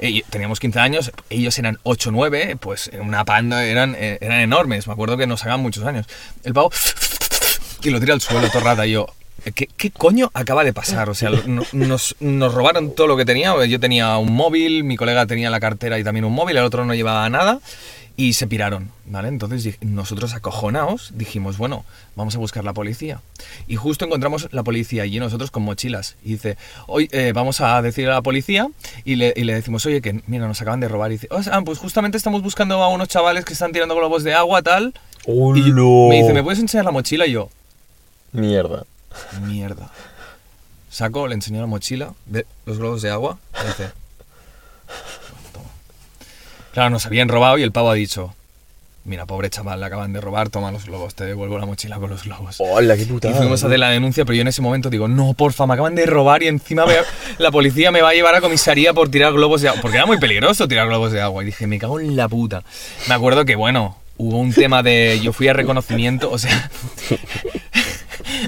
Eh, teníamos 15 años, ellos eran 8 9, pues una panda, eran, eh, eran enormes. Me acuerdo que nos sacaban muchos años. El pavo y lo tira al suelo todo rata y yo. ¿Qué, qué coño acaba de pasar? O sea, no- nos, nos robaron todo lo que tenía. Yo tenía un móvil, mi colega tenía la cartera y también un móvil, el otro no llevaba nada. Y se piraron, ¿vale? Entonces nosotros acojonados dijimos, bueno, vamos a buscar la policía. Y justo encontramos la policía y nosotros con mochilas. Y dice, hoy vamos a decir a la policía y le, y le decimos, oye, que mira, nos acaban de robar. Y dice, "Oh, ah, pues justamente estamos buscando a unos chavales que están tirando globos de agua, tal. Y me dice, ¿me puedes enseñar la mochila? Y yo, Mierda. mierda. Saco, le enseño la mochila, ve los globos de agua, y dice, toma. Claro, nos habían robado y el pavo ha dicho, mira, pobre chaval, le acaban de robar, toma los globos, te devuelvo la mochila con los globos. ¡Hola, qué putada! Y fuimos a hacer la denuncia, pero yo en ese momento digo, no, porfa, me acaban de robar y encima me- la policía me va a llevar a comisaría por tirar globos de agua. Porque era muy peligroso tirar globos de agua. Y dije, me cago en la puta. Me acuerdo que, bueno, hubo un tema de... Yo fui a reconocimiento, o sea...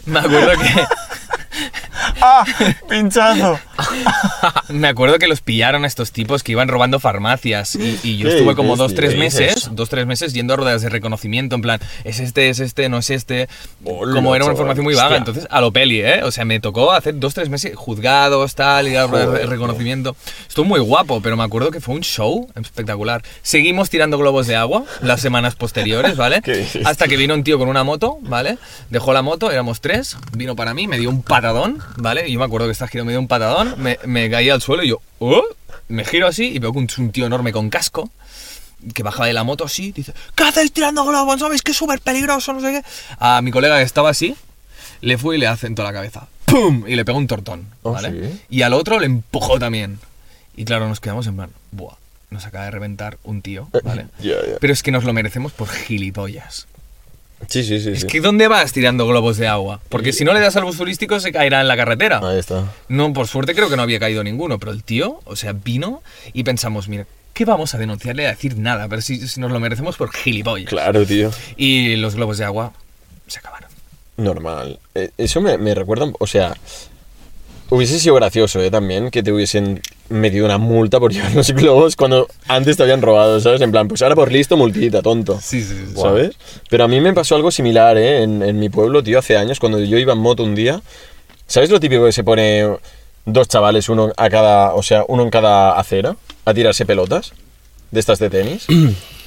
me acuerdo que... ¡Ah! ¡Pinchazo! Me acuerdo que los pillaron a estos tipos que iban robando farmacias y, y yo ¿Qué estuve como dos, tres ¿Qué meses, dos, tres meses yendo a ruedas de reconocimimiento en plan, es este, es este, no es este, como era una información muy vaga, Hostia. entonces a lo peli, ¿eh? O sea, me tocó hacer dos, tres meses juzgados, tal, y a ruedas de reconocimiento. Estuvo muy guapo, pero me acuerdo que fue un show espectacular. Seguimos tirando globos de agua las semanas posteriores, ¿vale? ¿Qué dices, Hasta que vino un tío con una moto, ¿vale? Dejó la moto, éramos tres, vino para mí, me dio un patadón, ¿vale? Y yo me acuerdo que esta giro me dio un patadón, me, me caí al suelo y yo, "Oh", me giro así y veo que un, un tío enorme con casco, que bajaba de la moto así, dice, ¿qué hacéis tirando globos? ¿Sabéis que es súper peligroso? No sé qué. A mi colega que estaba así, le fue y le hace en toda la cabeza, ¡pum! Y le pegó un tortón, ¿Oh, ¿vale? sí? Y al otro le empujó también. Y claro, nos quedamos en plan, buah, nos acaba de reventar un tío, ¿vale? Pero es que nos lo merecemos por gilipollas. Sí, sí, sí. Es sí. que ¿dónde vas tirando globos de agua? Porque si no le das al bus turístico se caerá en la carretera. Ahí está. No, por suerte creo que no había caído ninguno, pero el tío, o sea, vino y pensamos, mira, ¿qué vamos a denunciarle a decir nada? Pero si, si nos lo merecemos por gilipollas. Claro, tío. Y los globos de agua se acabaron. Normal. Eh, Eso me, me recuerda, o sea, hubiese sido gracioso, ¿eh? También que te hubiesen metido una multa por llevar los globos cuando antes te habían robado, ¿sabes? En plan, pues ahora por listo, multita, tonto. Sí, sí, sí. ¿Sabes? Pero a mí me pasó algo similar, ¿eh? En, en mi pueblo, tío, hace años, cuando yo iba en moto un día. ¿Sabes lo típico que se pone dos chavales, uno a cada, o sea, uno en cada acera, a tirarse pelotas? De estas de tenis.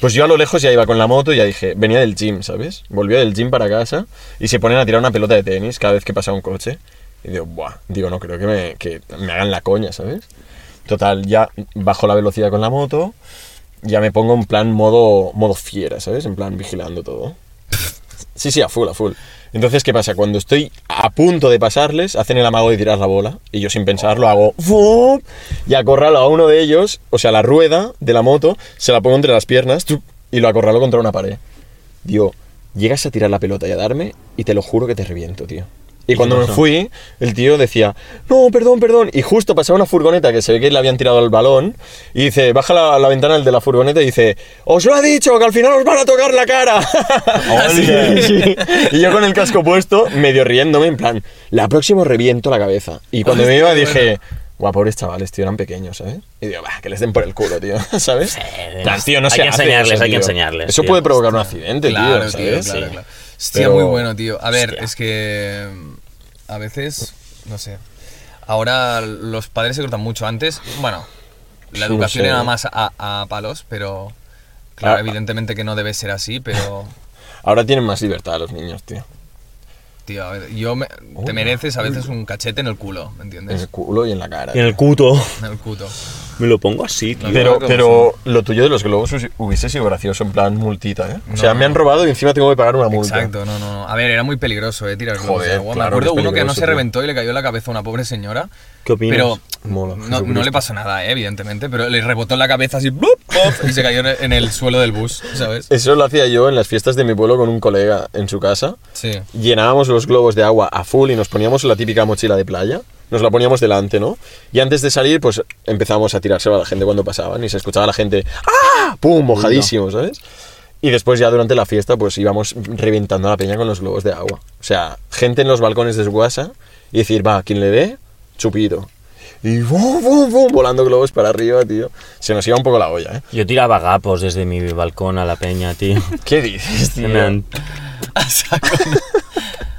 Pues yo a lo lejos ya iba con la moto y ya dije, venía del gym, ¿sabes? Volvía del gym para casa y se ponen a tirar una pelota de tenis cada vez que pasa un coche. Y digo, buah, digo, no creo que me, que me hagan la coña, ¿sabes? Total, ya bajo la velocidad con la moto, ya me pongo en plan modo, modo fiera, ¿sabes? En plan vigilando todo. Sí, sí, a full, a full. Entonces, ¿qué pasa? Cuando estoy a punto de pasarles, hacen el amago de tirar la bola. Y yo, sin pensarlo, hago y acorralo a uno de ellos, o sea, la rueda de la moto, se la pongo entre las piernas y lo acorralo contra una pared. Digo, llegas a tirar la pelota y a darme, y te lo juro que te reviento, tío. Y cuando me fui, el tío decía, no, perdón, perdón. Y justo pasaba una furgoneta que se ve que le habían tirado el balón. Y dice, baja la, la ventana el de la furgoneta y dice, os lo he dicho, que al final os van a tocar la cara. Así, sí. Y yo con el casco puesto, medio riéndome, en plan, la próxima os reviento la cabeza. Y cuando me iba dije, guau, pobres chavales, tío, eran pequeños, ¿sabes? Y digo, bah, que les den por el culo, tío, ¿sabes? Eh, Plan, tío, no hay se que hace enseñarles, eso, hay que tío. enseñarles. Eso tío. puede provocar un accidente, Claro, tío, tío, ¿sabes? claro, Sí. claro. Hostia, Pero- muy bueno, tío. A ver, Hostia. es que a veces no sé. Ahora los padres se cortan mucho. Antes, bueno, la Sí, educación no sé. era más a, a palos, pero claro, Ah, evidentemente que no debe ser así, pero Ahora tienen más libertad los niños, tío. tío, a ver, yo me- te mereces a veces un cachete en el culo, ¿me En entiendes? el culo y en la cara. Y en el cuto. En el cuto. Me lo pongo así, tío. Pero, pero lo tuyo de los globos hubiese- sido gracioso, en plan multita, ¿eh? O sea, No, me han no. robado y encima tengo que pagar una multa. Exacto, no, no. A ver, era muy peligroso, eh, tirar globos de Joder, agua. claro me acuerdo uno que no se tío. reventó y le cayó en la cabeza a una pobre señora. ¿Qué opinas? Pero Mola, no, no le pasó nada, eh, evidentemente, pero le rebotó en la cabeza así ¡blup! y se cayó en el suelo del bus, ¿sabes? Eso lo hacía yo en las fiestas de mi pueblo con un colega en su casa. Sí. Llenábamos los globos de agua a full y nos poníamos la típica mochila de playa. Nos la poníamos delante, ¿no? Y antes de salir, pues empezamos a tirárselo a la gente cuando pasaban y se escuchaba a la gente ¡Ah! ¡Pum! Mojadísimo, ¿sabes? Y después ya durante la fiesta, pues íbamos reventando a la peña con los globos de agua. O sea, gente en los balcones de su casa y decir, va, quien le dé, chupito. Y ¡bum, bum, bum! volando globos para arriba, tío. Se nos iba un poco la olla, ¿eh? Yo tiraba gapos desde mi balcón a la peña, tío. ¿Qué dices, tío? me han- A saco.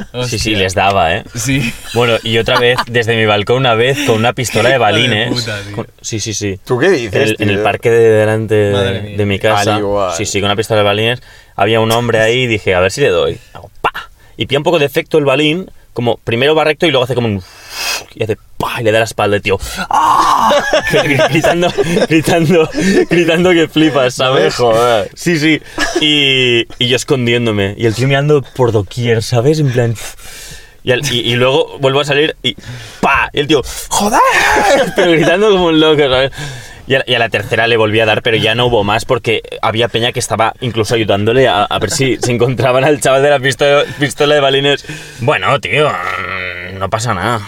Sí, sí, les daba, ¿eh? Sí. Bueno, y otra vez, desde mi balcón, una vez, con una pistola de balines. puta, tío. Con- Sí, sí, sí. ¿Tú qué dices, En el, en el tío? parque de delante de, mi casa. Al igual. Sí, sí, con una pistola de balines. Había un hombre ahí y dije, a ver si le doy. Hago pa. Y pilla un poco de efecto el balín, como primero va recto y luego hace como un. Y hace pa. Y le da la espalda, tío. ¡Ah! gritando, gritando, gritando que flipas, ¿sabes? jodas. Sí, sí. Y, y yo escondiéndome. Y el tío mirando por doquier, ¿sabes? En plan. Y, y- y luego vuelvo a salir y ¡pa! Y el tío, ¡joder! Pero gritando como un loco, ¿sabes? Y a, y a la tercera le volví a dar, pero ya no hubo más porque había peña que estaba incluso ayudándole a, a ver si se encontraban al chaval de la pistola, pistola de balines. Bueno, tío, no pasa nada.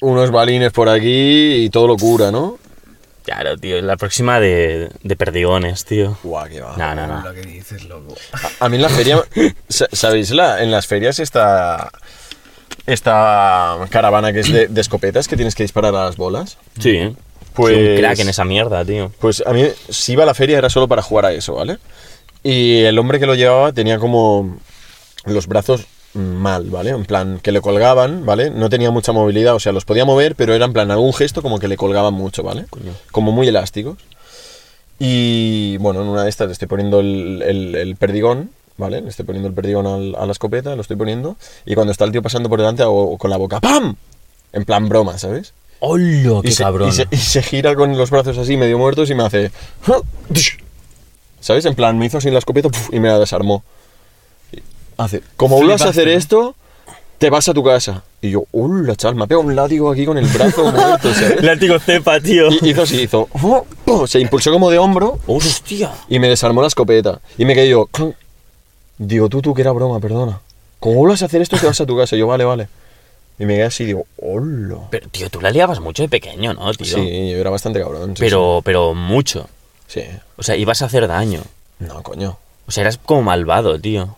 Unos balines por aquí y todo locura, ¿no? Claro, tío, la próxima de, de perdigones, tío. Guau, qué va. No, no, no. Lo que dices, loco. A, a mí en la feria, sa- ¿sabéis? La, en las ferias esta, esta caravana que es de, de escopetas que tienes que disparar a las bolas. Sí. Pues- Soy un crack en esa mierda, tío. Pues a mí, si iba a la feria era solo para jugar a eso, ¿vale? Y el hombre que lo llevaba tenía como los brazos mal, ¿vale? En plan, que le colgaban, ¿vale? No tenía mucha movilidad, o sea, los podía mover, pero era en plan algún gesto como que le colgaban mucho, ¿vale? Coño. Como muy elásticos. Y bueno, en una de estas le estoy poniendo el, el- el perdigón, ¿vale? Le estoy poniendo el perdigón al- a la escopeta, lo estoy poniendo. Y cuando está el tío pasando por delante hago con la boca ¡PAM! En plan broma, ¿sabes? ¡Hola, qué y se, cabrón! Y se, y se gira con los brazos así medio muertos y me hace... ¿Sabes? En plan, me hizo así la escopeta ¡puf! y me la desarmó. Hace, como vuelvas a hacer Flipaste, esto, te vas a tu casa. Y yo, ¡hola, chaval! Me ha pegado un látigo aquí con el brazo muerto, ¿sabes? Látigo cepa, tío. Y hizo así, hizo... ¡pum! Se impulsó como de hombro ¡Hostia! y me desarmó la escopeta. Y me quedé yo... Digo, tú, tú, que era broma, perdona. Como vuelvas a hacer esto, te vas a tu casa. Y yo, vale, vale. Y me quedé así, digo, ¡hola! Pero, tío, tú la liabas mucho de pequeño, ¿no, tío? Sí, yo era bastante cabrón. sí, Pero, pero mucho. Sí. Sí. O sea, ibas a hacer daño. No, coño. O sea, eras como malvado, tío.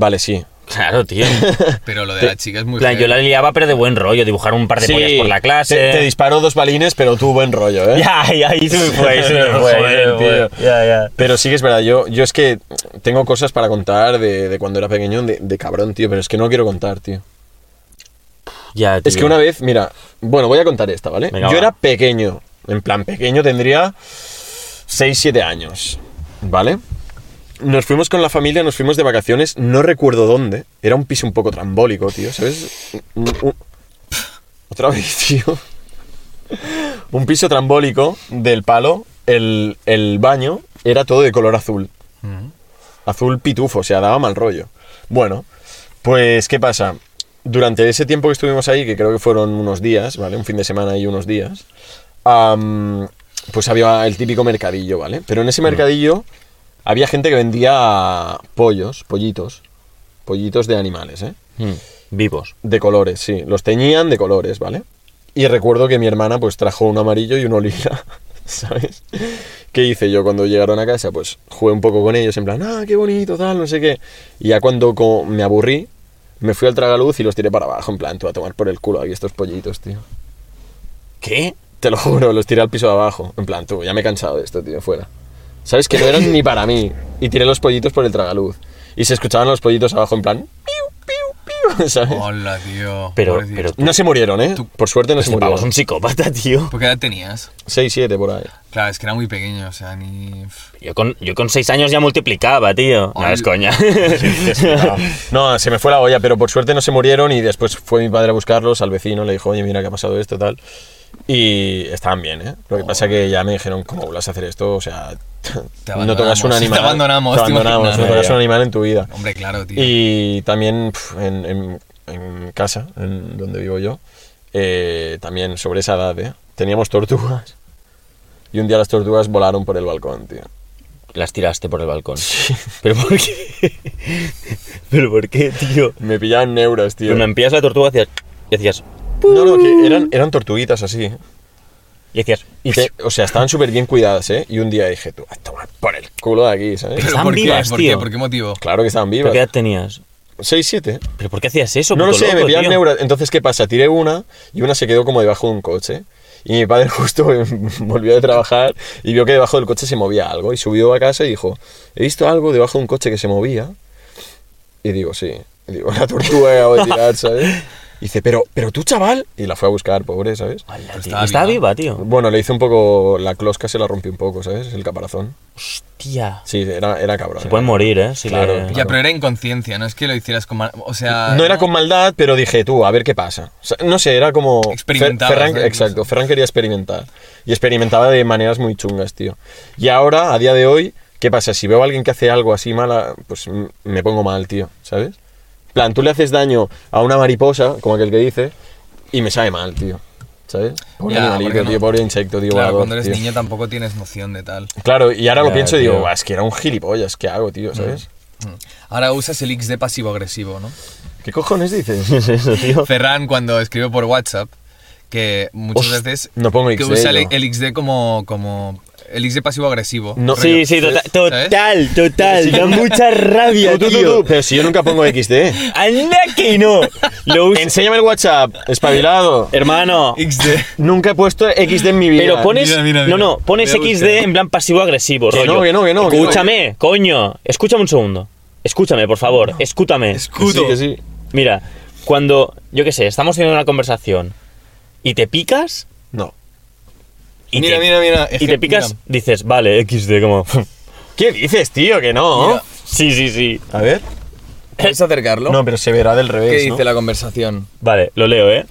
Vale, sí. Claro, tío. Pero lo de la chica es muy plan, yo la liaba, pero de buen rollo. Dibujar un par de pollas por la clase. Te, te disparó dos balines, pero tú buen rollo, ¿eh? Ya, ya, ahí se me fue, se me fue, Joder, tío. tío. Ya, ya. Pero sí que es verdad, yo, yo es que tengo cosas para contar de, de cuando era pequeño, de, de cabrón, tío, pero es que no quiero contar, tío. Ya, Es que tío. una vez, mira, bueno, voy a contar esta, ¿vale? Venga, yo va. era pequeño, en plan pequeño, tendría 6, 7 años, ¿vale? Nos fuimos con la familia, nos fuimos de vacaciones, no recuerdo dónde, era un piso un poco trambólico, tío, ¿sabes? Un- un- Otra vez, tío. Un piso trambólico del palo, el, el baño era todo de color azul. Ujú. Azul pitufo, o sea, daba mal rollo. Bueno, pues, ¿qué pasa? Durante ese tiempo que estuvimos ahí, que creo que fueron unos días, ¿vale? Un fin de semana y unos días, pues había el típico mercadillo, ¿vale? Pero en ese mercadillo había gente que vendía pollos, pollitos, pollitos de animales, ¿eh? Mm, Vivos. De colores, sí. Los teñían de colores, ¿vale? Y recuerdo que mi hermana pues trajo uno amarillo y uno lila, ¿sabes? ¿Qué hice yo cuando llegaron a casa? Pues jugué un poco con ellos, en plan, ah, qué bonito, tal, no sé qué. Y ya cuando como me aburrí, me fui al tragaluz y los tiré para abajo, en plan, tú a tomar por el culo aquí estos pollitos, tío. ¿Qué? Te lo juro, los tiré al piso de abajo. En plan, tú, ya me he cansado de esto, tío, fuera. ¿Sabes? Que no eran ni para mí. Y tiré los pollitos por el tragaluz. Y se escuchaban los pollitos abajo, en plan, piu, piu, piu. ¿sabes? Hola, tío. Pero- pero- No se murieron, ¿eh? Por suerte no se Este pavo es murieron. un psicópata, tío. ¿Por qué edad tenías? 6, 7 por ahí. Claro, es que era muy pequeño, o sea, ni... Yo con, yo con seis años ya multiplicaba, tío. No, Ay. es coña. No, se me fue la olla, pero por suerte no se murieron y después fue mi padre a buscarlos al vecino, le dijo, oye, mira que ha pasado esto, tal. Y estaban bien, ¿eh? Lo que pasa que ya me dijeron, ¿cómo vuelvas a hacer esto? O sea, Te no tocas un animal. te abandonamos, Te te abandonamos, imaginas. no tocas un animal en tu vida. Hombre, claro, tío. Y también pf, en, en- en casa, en donde vivo yo, eh, también sobre esa edad, ¿eh? Teníamos tortugas. Y un día las tortugas volaron por el balcón, tío. Las tiraste por el balcón. ¿Pero por qué? ¿Pero por qué, tío? Me pillaban neuras, tío. Cuando empillas la tortuga. Y hacías... No, no, que eran, eran tortuguitas así. Y hacías... Y te- o sea, estaban súper bien cuidadas, ¿eh? Y un día dije, tú, a tomar por el culo de aquí, ¿sabes? ¿Pero Están por qué? vivas, ¿Por tío. qué? ¿Por qué motivo? Claro que estaban ¿Pero vivas. qué edad tenías? 6, 7. ¿Pero por qué hacías eso, No lo sé, me loco, tío? neuras. Entonces, ¿qué pasa? Tiré una y una se quedó como debajo de un coche. Y mi padre justo volvió de trabajar y vio que debajo del coche se movía algo. Y subió a casa y dijo, he visto algo debajo de un coche que se movía. Y digo, sí. Y digo, la tortuga que acabo de tirar, ¿sabes? Y dice, pero, pero tú, chaval. Y la fue a buscar, pobre, ¿sabes? Hola, Pero tío. estaba Estaba viva. viva, tío. Bueno, le hizo un poco... La closca se la rompió un poco, ¿sabes? El caparazón. Hostia. Sí, era, era cabrón. Se ¿eh? pueden morir, ¿eh? Si Claro, le- claro. Ya, pero era inconsciencia, no es que lo hicieras con... mal- O sea... No era con maldad, pero dije, tú, a ver qué pasa. O sea, no sé, era como... ¿no? exacto, Ferran quería experimentar. Y experimentaba de maneras muy chungas, tío. Y ahora, a día de hoy, ¿qué pasa? Si veo a alguien que hace algo así mala, pues me pongo mal, tío, ¿sabes? En plan, tú le haces daño a una mariposa, como aquel que dice, y me sabe mal, tío. ¿Sabes? Pobre Ya, animalito, porque no- tío, pobre insecto, tío. Claro, volador, cuando eres tío. niño tampoco tienes noción de tal. Claro, y ahora lo pienso y digo, tío. "Buah, es que era un gilipollas, ¿qué hago, tío? ¿Sabes? Mm. Ahora usas el XD pasivo-agresivo, ¿no? ¿Qué cojones dices? Ferran, cuando escribe por WhatsApp, que muchas veces... no pongo Que XD usa el, el XD como... como el XD pasivo-agresivo. No. Sí, sí, total, ¿sabes? total, total. Da mucha rabia, Tú, tú, tú, tío. tú, Pero si yo nunca pongo XD. ¡Anda que no! Lo Enséñame el WhatsApp, espabilado. Hermano. XD. Nunca he puesto XD en mi vida. Pero pones. Mira, mira, No, mira. no, pones XD en plan pasivo-agresivo, Que rollo. no, que no, que no, que no. Escúchame, coño. Escúchame un segundo. Escúchame, por favor. Escúchame. Escudo. Sí, que sí. Mira, cuando, yo qué sé, estamos teniendo una conversación y te picas No. Y, mira, te, mira, mira. es y te picas, mira. dices, vale, XD, como... ¿Qué dices, tío? Que no. Mira. sí, sí, sí. A ver. ¿Puedes acercarlo? No, pero se verá del revés. ¿Qué dice ¿no? la conversación? Vale, lo leo, ¿eh?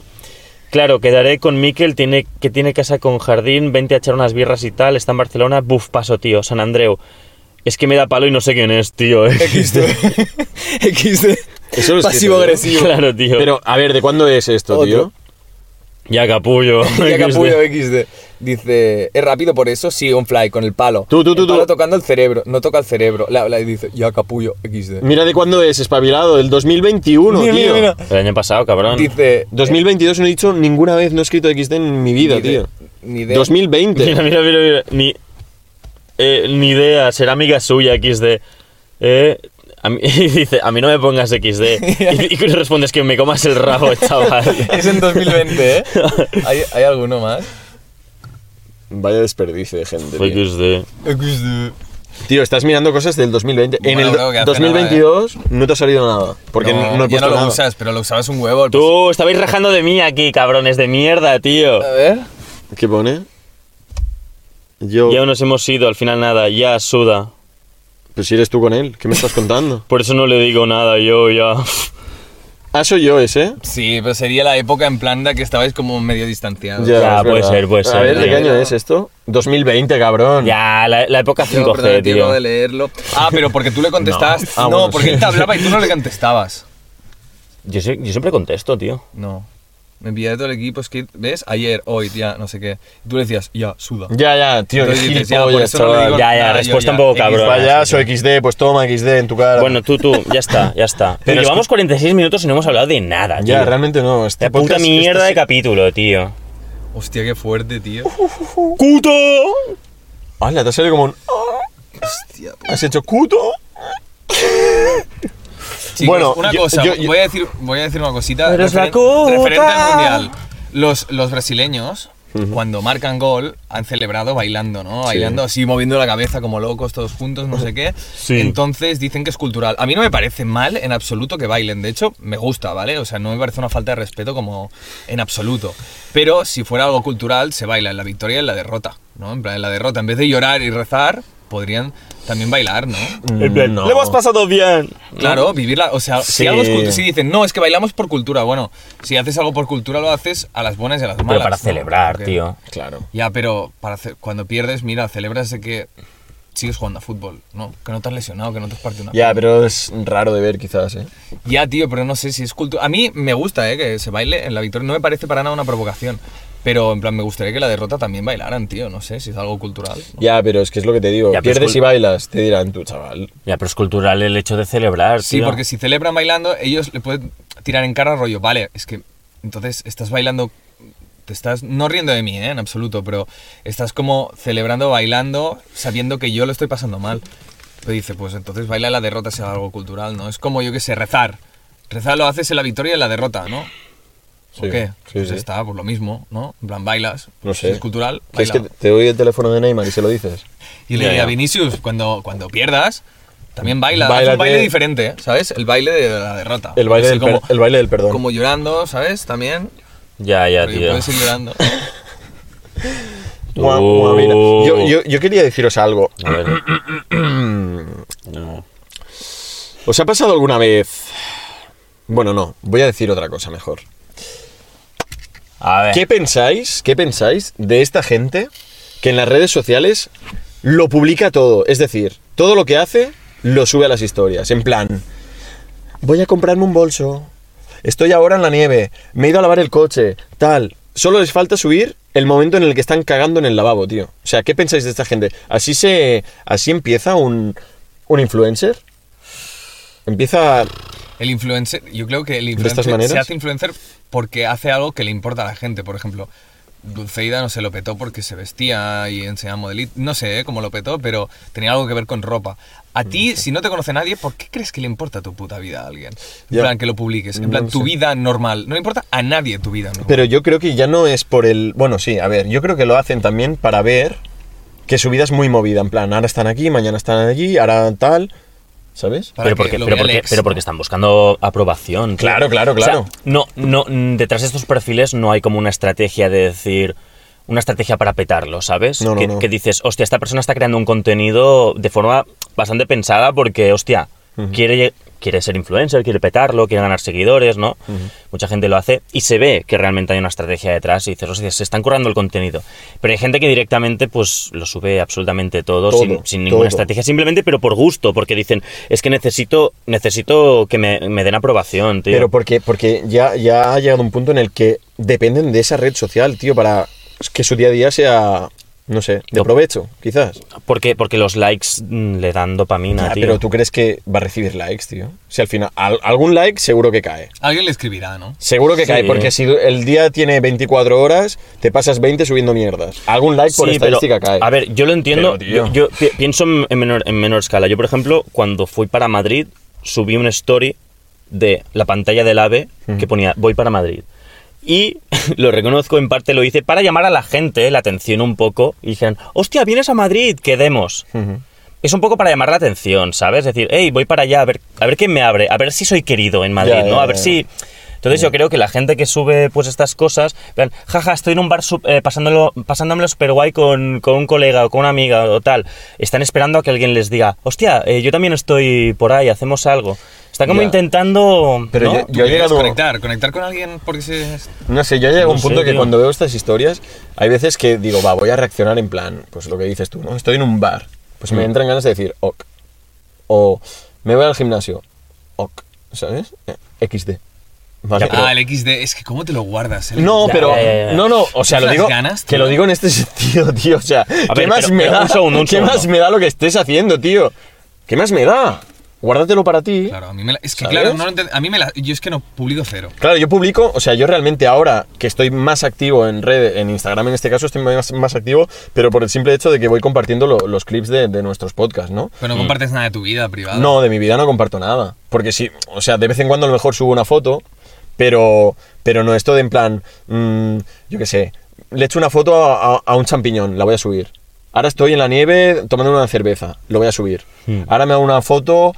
Claro, quedaré con Miquel, tiene, que tiene casa con jardín, vente a echar unas birras y tal, está en Barcelona, buf, paso, tío, San Andreu. Es que me da palo y no sé quién es, tío. ¿eh? XD. XD. Eso lo he escrito Pasivo-agresivo. claro, tío. Pero, a ver, ¿de cuándo es esto, Otro. tío? Ya capullo. Ya capullo XD. Dice, es rápido por eso, sigue un fly con el palo. Tú, tú, tú, El palo tú. tocando el cerebro, no toca el cerebro. La, la dice, ya capullo XD. Mira de cuándo es, espabilado. Del 2021, Mira, tío. mira, mira. El año pasado, cabrón. Dice, 2022 no he dicho ninguna vez, no he escrito XD en mi vida, ni de- tío. Ni de... 2020. Mira, mira, mira, mira. Ni, eh, ni idea, será amiga suya, XD. Eh, a mí, y dice, a mí no me pongas XD. Y, y respondes que me comas el rabo, chaval. Es en 2020, ¿eh? ¿Hay, hay alguno más? Vaya desperdicio de gente. XD. XD. Tío, estás mirando cosas del 2020. en Bueno, el creo que hace 2022 no te ha salido nada. Porque no, no he ya no lo nada. usas, pero lo usabas un huevo. Tú, estabais rajando de mí aquí, cabrones de mierda, tío. A ver. ¿Qué pone? Yo. Ya nos hemos ido, al final nada, ya suda. Pues si eres tú con él, ¿qué me estás contando? Por eso no le digo nada, yo ya. Ah, soy yo ese. Sí, pero sería la época en plan de que estabais como medio distanciados. Ya, es puede verdad. ser, puede A ser, ver, ¿de qué año es esto? 2020, cabrón. Ya, la, la época Yo, 5G, perdona, tío, acabo de leerlo. Ah, pero porque tú le contestabas. No. Ah, No, bueno, porque sí. él te hablaba y tú no le contestabas. Yo, sé- yo siempre contesto, tío. No. Me envié de todo el equipo, es que, ¿ves? Ayer, hoy, ya, no sé qué. Y tú le decías, ya, suda. Ya, ya, tío, qué Entonces dices, ya, por gilipollas, eso no le chaval. digo Ya, ya, nada, yo respuesta un ya, poco X, cabrona. Payaso, XD, pues toma XD en tu cara. Bueno, tú, tú, ya está, ya está. Pero Pero llevamos 46 minutos y no hemos hablado de nada, tío. ya, realmente no. Este La puta podcast- mierda este- de capítulo, tío. Hostia, qué fuerte, tío. ¡Cuto! Hala, te ha salido como un... Hostia, ¿Has hecho cuto? Chicos, Bueno, una yo- cosa, yo- yo- voy, a decir, voy a decir una cosita. Pero es la referen- referente al mundial. Los, los brasileños cuando marcan gol, han celebrado bailando, ¿no? Bailando así, moviendo la cabeza como locos, todos juntos, no sé qué. Sí. Entonces dicen que es cultural. A mí no me parece mal en absoluto que bailen. De hecho, me gusta, ¿vale? O sea, no me parece una falta de respeto como en absoluto. Pero si fuera algo cultural, se baila en la victoria y en la derrota, ¿no? En plan, en la derrota, en vez de llorar y rezar, podrían también bailar, ¿no? Plan, No. "Le hemos pasado bien. Claro, vivirla, o sea, si Sí. algo es cultura, si dicen, no, es que bailamos por cultura, bueno, si haces algo por cultura lo haces a las buenas y a las malas. Pero para ¿no? celebrar, Porque- tío. Claro. Ya, pero para ce- cuando pierdes, mira, celebras de que sigues jugando a fútbol, ¿no? Que no te has lesionado, que no te has partido una Ya, pero es raro de ver quizás, ¿eh? Ya, tío, pero no sé si es cultura. A mí me gusta, ¿eh? Que se baile en la victoria, no me parece para nada una provocación. Pero en plan, me gustaría que la derrota también bailaran, tío, no sé si es algo cultural. ¿no? Ya, pero es que es lo que te digo. Ya, Pierdes y bailas, te dirán tú, chaval. Ya, pero es cultural el hecho de celebrar, Sí, tío. porque si celebran bailando, ellos le pueden tirar en cara rollo, vale, es que entonces estás bailando, te estás, no riendo de mí, ¿eh? en absoluto, pero estás como celebrando, bailando, sabiendo que yo lo estoy pasando mal. Pero dice, pues entonces baila la derrota sea algo cultural, ¿no? Es como, yo qué sé, rezar. Rezar lo haces en la victoria y en la derrota, ¿no? ¿O Sí, qué? sí, pues sí. está, pues lo mismo, ¿no? En plan, bailas. No Si sé. es cultural, ¿Quieres baila. que te doy el teléfono de Neymar y se lo dices? Y le diría a Vinicius, cuando, cuando pierdas, también baila. Báilate. un baile diferente, ¿sabes? El baile de la derrota. El baile, del, per- como, el baile del perdón. como llorando, ¿sabes? También. Ya, ya, Porque tío. puedes ir llorando. Mua, mua, mira. Yo, yo- yo quería deciros algo. A ver. No. ¿Os ha pasado alguna vez? Bueno, no, voy a decir otra cosa mejor. ¿Qué pensáis? ¿Qué pensáis de esta gente que en las redes sociales lo publica todo? Es decir, todo lo que hace lo sube a las historias. En plan, voy a comprarme un bolso. Estoy ahora en la nieve. Me he ido a lavar el coche. Tal. Solo les falta subir el momento en el que están cagando en el lavabo, tío. O sea, ¿qué pensáis de esta gente? ¿Así se. así empieza un. un influencer? Empieza. El influencer, yo creo que el influencer se hace influencer porque hace algo que le importa a la gente. Por ejemplo, Dulceida no se lo petó porque se vestía y enseñaba modelito. No sé ¿eh? cómo lo petó, pero tenía algo que ver con ropa. A ti, si no te conoce nadie, ¿por qué crees que le importa tu puta vida a alguien? En Ya. plan, que lo publiques. En plan, No tu sé. vida normal. No le importa a nadie tu vida normal. Pero yo creo que ya no es por el. Bueno, sí, a ver, yo creo que lo hacen también para ver que su vida es muy movida. En plan, ahora están aquí, mañana están allí, ahora tal. ¿Sabes? Pero que porque, pero, porque, ex, pero ¿no? porque están buscando aprobación. tío. Claro, claro, O sea, claro. no, no, detrás de estos perfiles no hay como una estrategia de decir. Una estrategia para petarlo, ¿sabes? No, no, que, no. que dices, hostia, esta persona está creando un contenido de forma bastante pensada porque, hostia, quiere, quiere ser influencer, quiere petarlo, quiere ganar seguidores, ¿no? Mucha gente lo hace y se ve que realmente hay una estrategia detrás y dices, hostia, se están currando el contenido. Pero hay gente que directamente, pues, lo sube absolutamente todo, Todo, sin, sin ninguna todo. estrategia, simplemente, pero por gusto, porque dicen, es que necesito, necesito que me, me den aprobación, tío. Pero porque, porque ya, ya ha llegado un punto en el que dependen de esa red social, tío, para que su día a día sea, no sé, de provecho, quizás. porque, porque los likes mm, le dan dopamina, Ah, tío. pero tú crees que va a recibir likes, tío. Si al final, al- algún like seguro que cae. Alguien le escribirá, ¿no? Seguro que Sí. cae, porque si el día tiene 24 horas, te pasas 20 subiendo mierdas. Algún like por Sí, estadística pero, cae. A ver, yo lo entiendo. Pero, yo yo pi- pienso en, en menor, en menor escala. Yo, por ejemplo, cuando fui para Madrid, subí una story de la pantalla del AVE que ponía voy para Madrid. Y lo reconozco, en parte lo hice para llamar a la gente la atención un poco. Y dijeron, hostia, vienes a Madrid, quedemos. Es un poco para llamar la atención, ¿sabes? Es decir, hey, voy para allá, a ver, a ver quién me abre, a ver si soy querido en Madrid, Ya, ya, ¿no? A ver ya. si... Entonces yo creo que la gente que sube pues estas cosas, plan, jaja, estoy en un bar sup- eh, pasándolo, pasándomelo super guay con, con un colega o con una amiga o tal, están esperando a que alguien les diga, hostia, eh, yo también estoy por ahí, hacemos algo. Están como Ya. intentando... Pero ¿no? yo- ¿Tú yo he llegado- conectar, conectar con alguien porque se... No sé, yo he llegado a No un punto sé, que tío. cuando veo estas historias, hay veces que digo, va, voy a reaccionar en plan, pues lo que dices tú, ¿no? Estoy en un bar, pues me Mm. entran ganas de decir, ok. O me voy al gimnasio, ok, ¿sabes? Eh, XD. Vale, Ya, pero- Ah, el XD, es que ¿cómo te lo guardas? el No, pero. ya, ya, ya. No, no, o sea, lo ¿Esas digo. ganas, que tío? lo digo en este sentido, tío. O sea, ¿qué ver, más pero- me pero da? un segundo, un ¿Qué segundo. más me da lo que estés haciendo, tío? ¿Qué más me da? Guárdatelo para ti. Claro. Claro, a mí me la- es que ¿Sabes? claro, no lo ent- a mí me la, yo es que no publico cero. yo publico, o sea, yo realmente ahora que estoy más activo en red, en Instagram en este caso, estoy más, más activo, pero por el simple hecho de que voy compartiendo lo- los clips de, de nuestros podcasts, ¿no? Pero no compartes nada de tu vida privada. No, de mi vida no comparto nada. Porque sí, o sea, de vez en cuando a lo mejor subo una foto, pero, pero no esto de en plan, mm, yo qué sé, le echo una foto a, a- a un champiñón, la voy a subir. Ahora estoy en la nieve tomando una cerveza, lo voy a subir. Hmm. Ahora me hago una foto,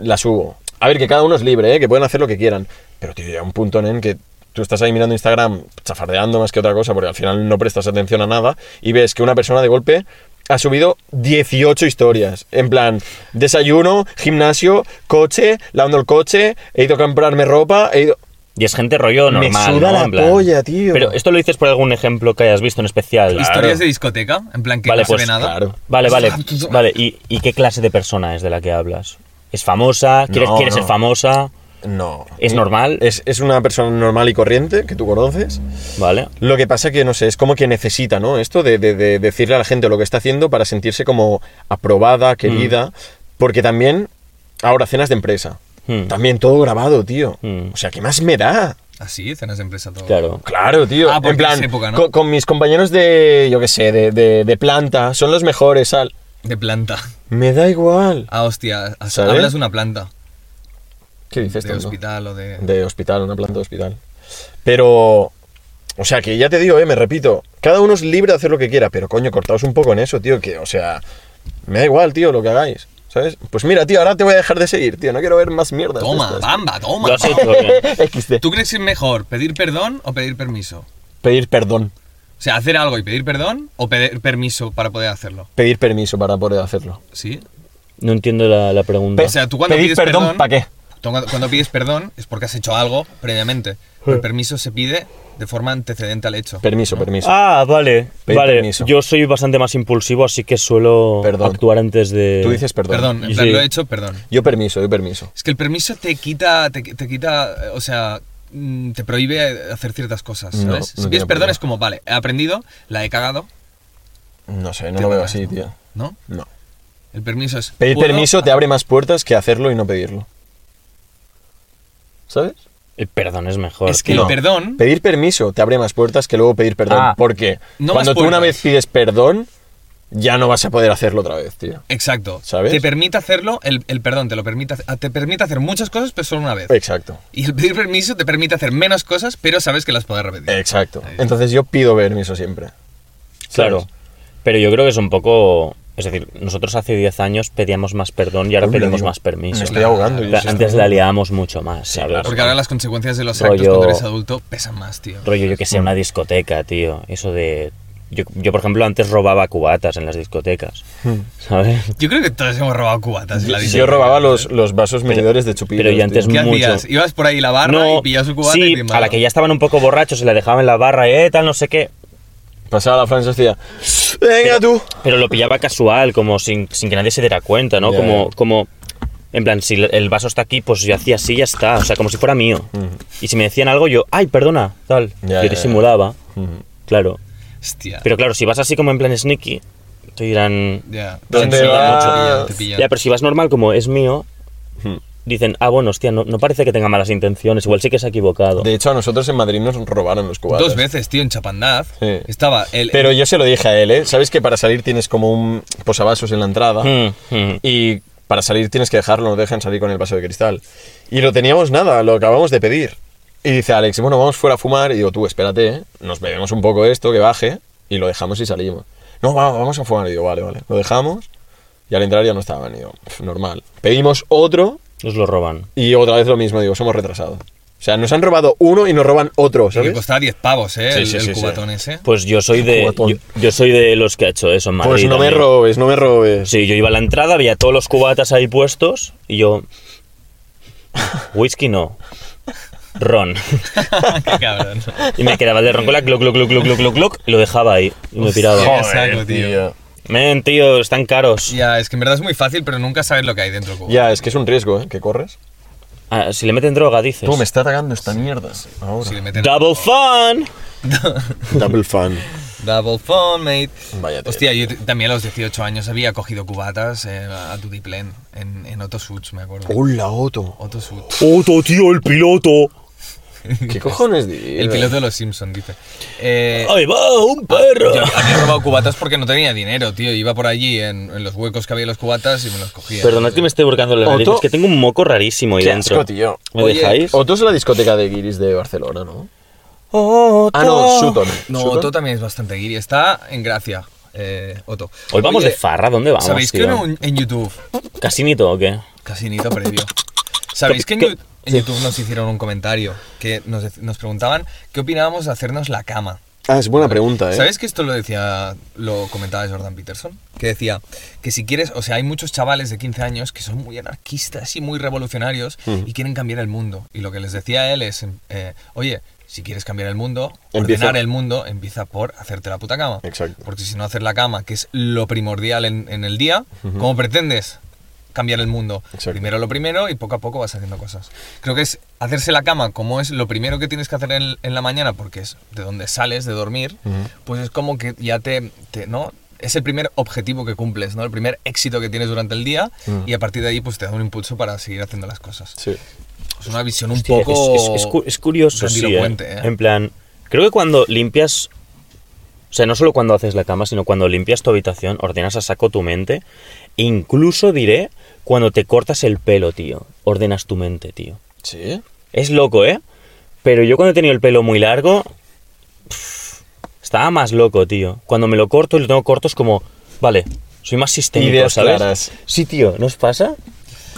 la subo. A ver, que cada uno es libre, ¿eh? que pueden hacer lo que quieran. Pero, tío, llega un punto en que tú estás ahí mirando Instagram, chafardeando más que otra cosa, porque al final no prestas atención a nada, y ves que una persona de golpe ha subido 18 historias. En plan, desayuno, gimnasio, coche, lavando el coche, he ido a comprarme ropa, he ido... Y es gente rollo Me normal. suda ¿no? la En plan- polla, tío. Pero esto lo dices por algún ejemplo que hayas visto en especial. Historias de discoteca, en plan que Vale, no pues, se ve nada. Claro. Vale, vale. vale. ¿Y, y qué clase de persona es de la que hablas? ¿Es famosa? ¿Quieres, No, ¿quieres no. ser famosa? No. ¿Es normal? Es, es una persona normal y corriente que tú conoces. Vale. Lo que pasa que, no sé, es como que necesita, ¿no? Esto de, de- de decirle a la gente lo que está haciendo para sentirse como aprobada, querida. Porque también, ahora, cenas de empresa. Hmm. También todo grabado, tío. Hmm. O sea, ¿qué más me da? Así, cenas de empresa todo. Claro. Claro, tío. Ah, en plan, época, ¿no? con, con mis compañeros de, yo qué sé, de, de- de planta, son los mejores, Al. De planta. Me da igual. Ah, hostia. Hablas de una planta. ¿Qué dices, De hospital o de... de hospital, una planta de hospital. Pero, o sea, que ya te digo, eh, me repito, cada uno es libre de hacer lo que quiera, pero coño, cortaos un poco en eso, tío, que, o sea, me da igual, tío, lo que hagáis, ¿sabes? Pues mira, tío, ahora te voy a dejar de seguir, tío, no quiero ver más mierdas. de Toma, estas. bamba, toma. Lo has hecho bien. XD. ¿Tú crees que es mejor pedir perdón o pedir permiso? Pedir perdón, O sea, hacer algo y pedir perdón o pedir permiso para poder hacerlo. pedir permiso para poder hacerlo. ¿Sí? No entiendo la, la pregunta. O sea, tú cuando pedir pides perdón, perdón- ¿para qué? Cuando, pides perdón es porque has hecho algo previamente. El permiso se pide de forma antecedente al hecho. Permiso, permiso. Ah, vale. Pedir vale. permiso. Yo soy bastante más impulsivo, así que suelo Perdón. actuar antes de. Tú dices perdón. Perdón, en Sí. plan, lo he hecho, perdón. Yo permiso, yo permiso. Es que el permiso te quita, te, te quita, eh, o sea, mm, te prohíbe hacer ciertas cosas, ¿sabes? no si pides perdón problema. es como, vale, he aprendido, la he cagado, No sé, no lo veo así, ¿no? tío. ¿no? No. El permiso es... Pedir permiso te abre más puertas que hacerlo y no pedirlo. ¿Sabes? El perdón es mejor. Es que tío. el perdón... Pedir permiso te abre más puertas que luego pedir perdón. Ah. porque No cuando tú una vez pides perdón, ya no vas a poder hacerlo otra vez, tío. Exacto. ¿Sabes? Te permite hacerlo, el, el perdón te lo permite, te permite hacer muchas cosas, pero solo una vez. Exacto. Y el pedir permiso te permite hacer menos cosas, pero sabes que las puedes repetir. Exacto. Entonces yo pido permiso siempre. Claro. ¿Sabes? Pero yo creo que es un poco. Es decir, nosotros hace 10 años pedíamos más perdón y ahora Uy, pedimos digo. más permiso. Me estoy ahogando. Yo Antes estoy- la liábamos mucho más, ¿sabes? Porque ahora las consecuencias de los Rollo- actos cuando eres adulto pesan más, tío. Rollo, yo que sé, una discoteca, tío. Eso de. Yo, yo, por ejemplo, antes robaba cubatas en las discotecas. ¿Sabes? Yo creo que todos hemos robado cubatas en la Yo, discoteca. robaba los, los vasos medidores de chupitos. pero yo antes. ¿Qué mucho. hacías? Ibas por ahí la barra y pillabas su cubata sí, y te a la que ya estaban un poco borrachos y la dejaban en la barra, eh, tal, no sé qué. Pasaba la Francia y decía, venga tú. Pero lo pillaba casual, como sin, sin que nadie se diera cuenta, ¿no? Ya, Como, como, en plan, si el vaso está aquí, pues yo hacía así y ya está, o sea, como si fuera mío. Y si me decían algo, yo, ay, perdona, tal. Ya, yo disimulaba, Ujú. claro. Hostia. Pero claro, si vas así como en plan sneaky, te dirán... ya. ¿Dónde vas? Te. Ya, pero si vas normal como es mío, Ujú. Dicen, ah, bueno, hostia, no, no parece que tenga malas intenciones, igual sí que se ha equivocado. De hecho, a nosotros en Madrid nos robaron los cubatas. Dos veces, tío, en Chapandaz. Sí. Estaba el... Pero yo se lo dije a él, ¿eh? ¿Sabes que para salir tienes como un posavasos en la entrada? Mm, mm. Y para salir tienes que dejarlo, no dejan salir con el vaso de cristal. Y lo teníamos nada, lo acabamos de pedir. Y dice Alex, bueno, vamos fuera a fumar. Y digo, tú, espérate, ¿eh? nos bebemos un poco esto, que baje, y lo dejamos y salimos. No, va- vamos a fumar. Y digo, vale, vale. Lo dejamos, y al entrar ya no estaban. Y digo, "Pf, normal. Pedimos otro, Nos lo roban. y otra vez lo mismo. Digo, somos retrasados. O sea, nos han robado uno y nos roban otro, Que ¿sabes? costaba 10 pavos, ¿eh? Sí, el, sí, el sí, sí. cubatón ese. Pues yo soy de... Yo, yo soy de los que ha hecho eso en Madrid. Pues no me también. robes, no me robes. Sí, yo iba a la entrada, veía todos los cubatas ahí puestos y yo... Whisky no. Ron. Qué cabrón. Y me quedaba de ron con la gloc, gloc, gloc, gloc, gloc, gloc, y lo dejaba ahí. Y me piraba. Joder. saco, tío. Men, tío, están caros. Ya, es que en verdad es muy fácil, pero nunca sabes lo que hay dentro. Ya, es que es un riesgo, ¿eh? Que corres. Ah, si le meten droga, dices. Tú, me está atacando esta mierda. Ahora. Si le meten Double fun. Double fan. Double phone, mate. Vaya. Hostia, yo también a los 18 años había cogido cubatas eh, a Tutiplen en, en Otto Suits, me acuerdo. Hola, Otto. Otto Suits. Otto, tío, el piloto. ¿Qué cojones dices? El piloto de los Simpsons, dice. Eh, Ahí va, un perro. yo había robado cubatas porque no tenía dinero, tío. Iba por allí en, en los huecos que había los cubatas y me los cogía. Perdonad que me esté buscando la nariz, Otto- es que tengo un moco rarísimo ahí Qué dentro. asco, tío. ¿Me Oye, dejáis? Otto es la discoteca de Guiris de Barcelona, ¿no? Otto. Ah, no, Sutton. No, Sutton. Otto también es bastante guiri. Está en Gracia, eh, Otto. Hoy vamos Oye, de farra, ¿dónde vamos, ¿Sabéis que tío? en, en YouTube, ¿Casinito o qué? casi nito previo, ¿sabéis que en, ¿Qué- En YouTube nos hicieron un comentario que nos, nos preguntaban qué opinábamos de hacernos la cama? Ah, es buena pregunta, ¿eh? ¿Sabes que esto lo decía, lo comentaba Jordan Peterson? Que decía que si quieres, o sea, hay muchos chavales de 15 años que son muy anarquistas y muy revolucionarios y quieren cambiar el mundo. Y lo que les decía él es, eh, oye, si quieres cambiar el mundo, Empieza- ordenar el mundo, empieza por hacerte la puta cama. Exacto. Porque si no hacer la cama, que es lo primordial en, en el día, ¿cómo pretendes cambiar el mundo? Exacto. Primero lo primero y poco a poco vas haciendo cosas. Creo que es hacerse la cama como es lo primero que tienes que hacer en, en la mañana, porque es de donde sales, de dormir, pues es como que ya te, te- ¿no? Es el primer objetivo que cumples, ¿no? El primer éxito que tienes durante el día y a partir de ahí pues te da un impulso para seguir haciendo las cosas. Sí. Es una visión un Hostia, poco... es, es- es es curioso, sí, ¿eh? ¿eh? En plan, creo que cuando limpias... O sea, no solo cuando haces la cama, sino cuando limpias tu habitación, ordenas a saco tu mente. Incluso diré, cuando te cortas el pelo, tío. Ordenas tu mente, tío. ¿Sí? Es loco, ¿eh? Pero yo cuando he tenido el pelo muy largo... pff, estaba más loco, tío. Cuando me lo corto y lo tengo corto es como... Vale, soy más sistémico, Ideas ¿sabes? claras. Sí, tío, ¿no os pasa?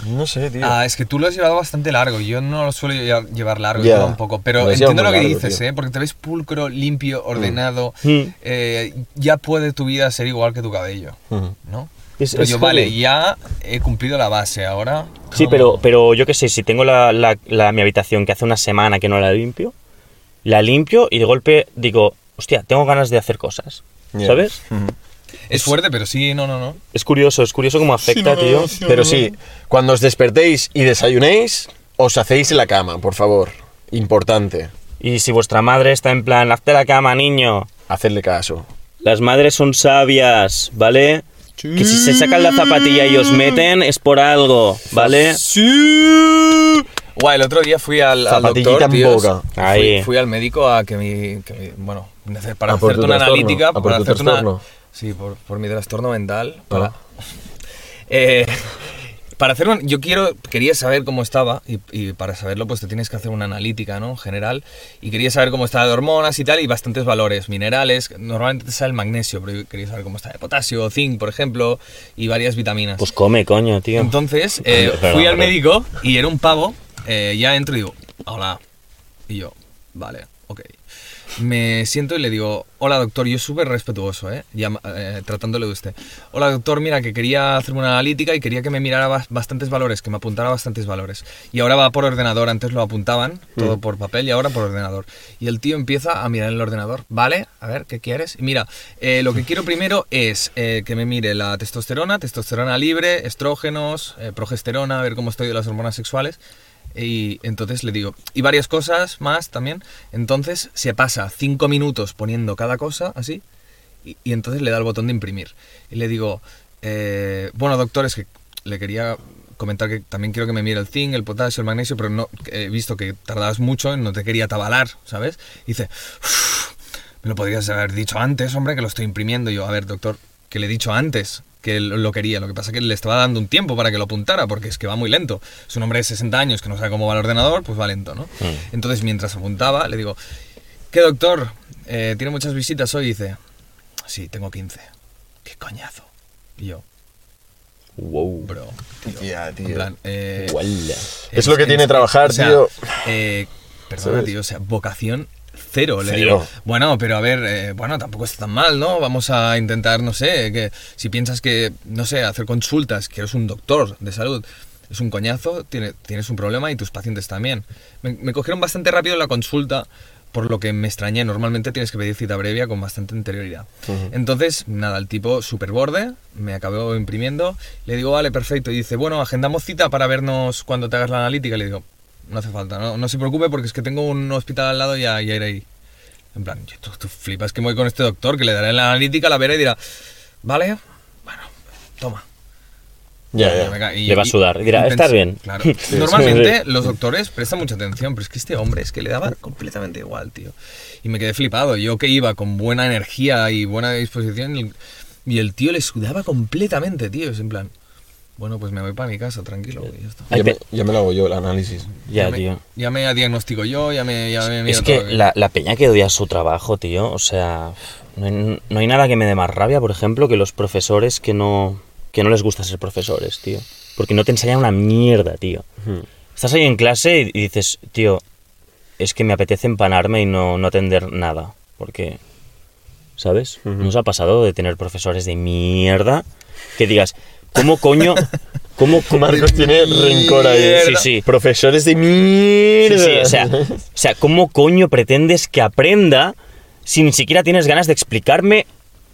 No sé, tío. Ah, es que tú lo has llevado bastante largo. Yo no lo suelo lle- llevar largo, Ya. llevo un poco. Pero entiendo lo que largo, dices, tío. ¿eh? Porque te ves pulcro, limpio, ordenado. Mm. eh, ya puede tu vida ser igual que tu cabello, Ujú. ¿no? Es- Pero es yo, vale, ya he cumplido la base. Ahora. Sí, pero, pero yo qué sé, si tengo la, la- la- mi habitación que hace una semana que no la limpio, la limpio y de golpe digo, hostia, tengo ganas de hacer cosas. ¿Sabes? Es fuerte, pero sí, no, no, no. Es curioso, es curioso cómo afecta, tío. Pero sí, cuando os despertéis y desayunéis, os hacéis en la cama, por favor. Importante. Y si vuestra madre está en plan, hazte la cama, niño. Hacerle caso. Las madres son sabias, ¿vale? Que si se sacan la zapatilla y os meten es por algo, ¿vale? ¡Sí! Guay, el otro día fui al, al doctor, en tíos. boca. Fui, Ahí. fui al médico a que mi... que mi- bueno, para ¿A por hacerte una trastorno? analítica... ¿A por para hacerte una- trastorno? Sí, por, por mi trastorno mental. Para, Ah. Eh, para hacer un- yo quiero quería saber cómo estaba y, y para saberlo pues te tienes que hacer una analítica no general y quería saber cómo estaba de hormonas y tal y bastantes valores minerales normalmente te sale el magnesio pero yo quería saber cómo está de potasio zinc por ejemplo y varias vitaminas. Pues come, coño, tío. entonces eh, fui al médico y era un pavo eh, ya entro y digo hola y yo vale ok me siento y le digo, hola doctor, yo súper respetuoso, ¿eh? Eh, tratándole de usted. Hola doctor, mira que quería hacerme una analítica y quería que me mirara bas- bastantes valores, que me apuntara bastantes valores. Y ahora va por ordenador, antes lo apuntaban, todo por papel y ahora por ordenador. Y el tío empieza a mirar el ordenador, ¿vale? A ver, ¿qué quieres? Y mira, eh, lo que quiero primero es eh, que me mire la testosterona, testosterona libre, estrógenos, progesterona, a ver cómo estoy de las hormonas sexuales. Y entonces le digo, y varias cosas más también. Entonces se pasa cinco minutos poniendo cada cosa así, y, entonces le da el botón de imprimir. Y le digo, eh, bueno, doctor, es que le quería comentar que también quiero que me mire el zinc, el potasio, el magnesio, pero no he visto que tardabas mucho no te quería tabalar, ¿sabes? Y dice, "Uf, me lo podrías haber dicho antes, hombre, que lo estoy imprimiendo. Y yo, a ver, doctor, que le he dicho antes que lo lo quería. Lo que pasa es que le estaba dando un tiempo para que lo apuntara, porque es que va muy lento. Es un hombre de 60 años que no sabe cómo va el ordenador, pues va lento, ¿no? Entonces, mientras apuntaba, le digo, ¿qué doctor? Eh, ¿Tiene muchas visitas hoy? Y dice, sí, tengo 15. ¿Qué coñazo? Y yo, Wow. bro, Ya, en tío. plan, eh. Es lo que tiene trabajar, o sea, tío. eh, perdona, ¿Sabes? tío, o sea, vocación cero. Le Cero. digo, bueno, pero a ver, eh, bueno, tampoco está tan mal, ¿no? Vamos a intentar, no sé, que si piensas que, no sé, hacer consultas, que eres un doctor de salud, es un coñazo, tiene- tienes un problema y tus pacientes también. Me, me cogieron bastante rápido la consulta, por lo que me extrañé. Normalmente tienes que pedir cita previa con bastante anterioridad. Entonces, nada, el tipo super borde, me acabó imprimiendo, le digo, vale, perfecto, y dice, bueno, agendamos cita para vernos cuando te hagas la analítica, le digo, no hace falta, no, no se preocupe porque es que tengo un hospital al lado y ya, ya iré ahí. En plan, tú, tú flipas que me voy con este doctor, que le daré la analítica, la verá y dirá, vale, bueno, toma. Ya, ya. y- Le va a y- sudar, dirá, y "Estás pensé- bien". Claro. Sí, Normalmente sí. los doctores prestan mucha atención, pero es que este hombre es que le daba completamente igual, tío. Y me quedé flipado. Yo que iba con buena energía y buena disposición y el tío le sudaba completamente, tío. Es en plan, Bueno, pues me voy para mi casa, tranquilo. y ya está. Ay, Ya me, pe- ya me lo hago yo, el análisis. Ya, tío. Ya me diagnostico yo, ya me, ya me Es que la, la peña que odia su trabajo, tío, o sea, no hay, no hay nada que me dé más rabia, por ejemplo, que los profesores que no, que no les gusta ser profesores, tío. Porque no te enseñan una mierda, tío. Estás ahí en clase y, y dices, tío, es que me apetece empanarme y no, no atender nada. Porque, ¿sabes? Nos ha pasado de tener profesores de mierda que digas, ¿cómo coño? ¿Cómo, cómo Marcos tiene rencor ahí. Sí, sí. Profesores de Sí, mierda. sí, o sea, o sea, ¿cómo coño pretendes que aprenda si ni siquiera tienes ganas de explicarme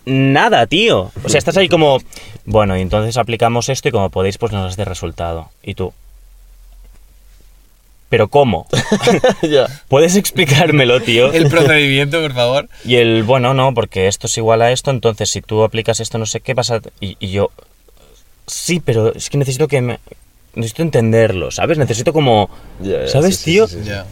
nada, tío? O sea, estás ahí como, bueno, y entonces aplicamos esto y como podéis, pues nos das de resultado. Y tú, ¿pero cómo? ya. ¿Puedes explicármelo, tío? El procedimiento, por favor. Y el, bueno, no, porque esto es igual a esto, entonces si tú aplicas esto no sé qué pasa... Y, y yo, sí, pero es que necesito que me... Necesito entenderlo, ¿sabes? Necesito como... Ya, ¿Sabes, sí, tío? sí, sí. Ya.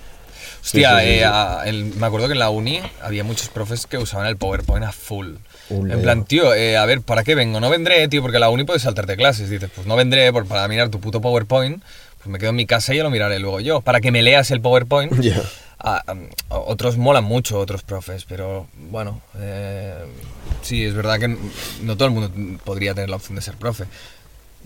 Hostia, sí, sí, eh, sí. a- el- me acuerdo que en la uni había muchos profes que usaban el PowerPoint a full. Ule. En plan, tío, eh, a ver, ¿para qué vengo? No vendré, tío, porque la uni puedes saltarte clases. Dices, pues no vendré por, para mirar tu puto PowerPoint, pues me quedo en mi casa y ya lo miraré luego yo. Para que me leas el PowerPoint. Ya. A- a- otros molan mucho, otros profes, pero bueno, eh, sí, es verdad que no todo el mundo podría tener la opción de ser profe.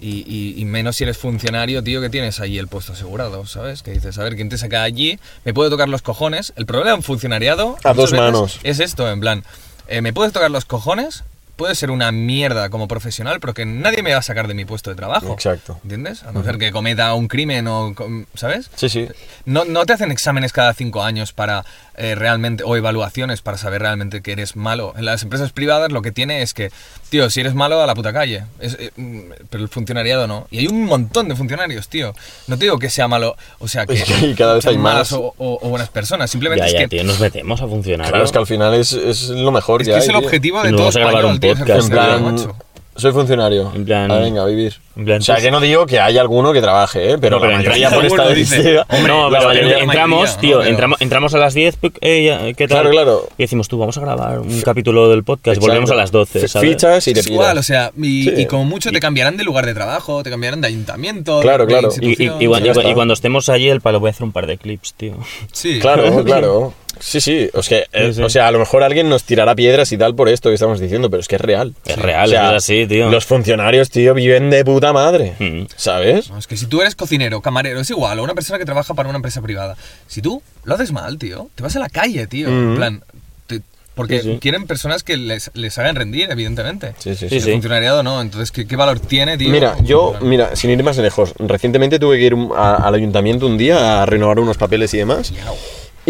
Y, y- y menos si eres funcionario, tío, que tienes ahí el puesto asegurado, ¿sabes? Que dices, a ver, ¿quién te saca allí? Me puede tocar los cojones. El problema en funcionariado... A dos manos. Es esto, en plan, eh, me puedes tocar los cojones, puedes ser una mierda como profesional, pero que nadie me va a sacar de mi puesto de trabajo. Exacto. ¿Entiendes? A no ser que cometa un crimen o... ¿Sabes? Sí, sí. No, no te hacen exámenes cada cinco años para eh, realmente, o evaluaciones para saber realmente que eres malo. En las empresas privadas lo que tiene es que, tío, si eres malo, a la puta calle. Es, eh, mm, pero el funcionariado no. Y hay un montón de funcionarios, tío. No te digo que sea malo, o sea, que Es que cada vez hay malas más. o, o- o buenas personas. Simplemente Ya, es ya, que, tío, nos metemos a funcionar. Claro, es que al final es, es lo mejor es, que que hay, es el tío. objetivo de todo vamos a grabar español, un tío, podcast. En plan. Soy funcionario. En plan- Ah, venga, a vivir. En plan, o sea, que no digo que haya alguno que trabaje, ¿eh? pero, No, pero la mayoría por Seguro, dice. Hombre, no, pero mayoría- la entramos, mayoría, ¿no? tío, Pero- entramos, entramos a las 10, eh, ya, ¿qué tal? Claro, claro. Y decimos, tú, vamos a grabar un capítulo del podcast, Exacto. volvemos a las 12, F- ¿sabes? Fichas y te Es igual, piras. o sea, y, Sí. y como mucho te cambiarán de lugar de trabajo, te cambiarán de ayuntamiento, Claro, de claro. Y, y cuando estemos allí, el palo voy a hacer un par de clips, tío. Sí. Claro, claro. Sí, sí. O sea, eh, Sí, sí. o sea, a lo mejor alguien nos tirará piedras y tal por esto que estamos diciendo, pero es que es real. Es real, O sea, es así, tío. Los funcionarios, tío, viven de puta madre. Mm. ¿Sabes? No, es que si tú eres cocinero, camarero, es igual, o una persona que trabaja para una empresa privada. Si tú lo haces mal, tío, te vas a la calle, tío. En Mm. plan, te- porque Sí, sí. quieren personas que les, les hagan rendir, evidentemente. Sí, sí, Sí, El funcionariado no, entonces, ¿qué, qué valor tiene, tío? Mira, yo, mira, sin ir más lejos, recientemente tuve que ir un- a- al ayuntamiento un día a renovar unos papeles y demás. miau.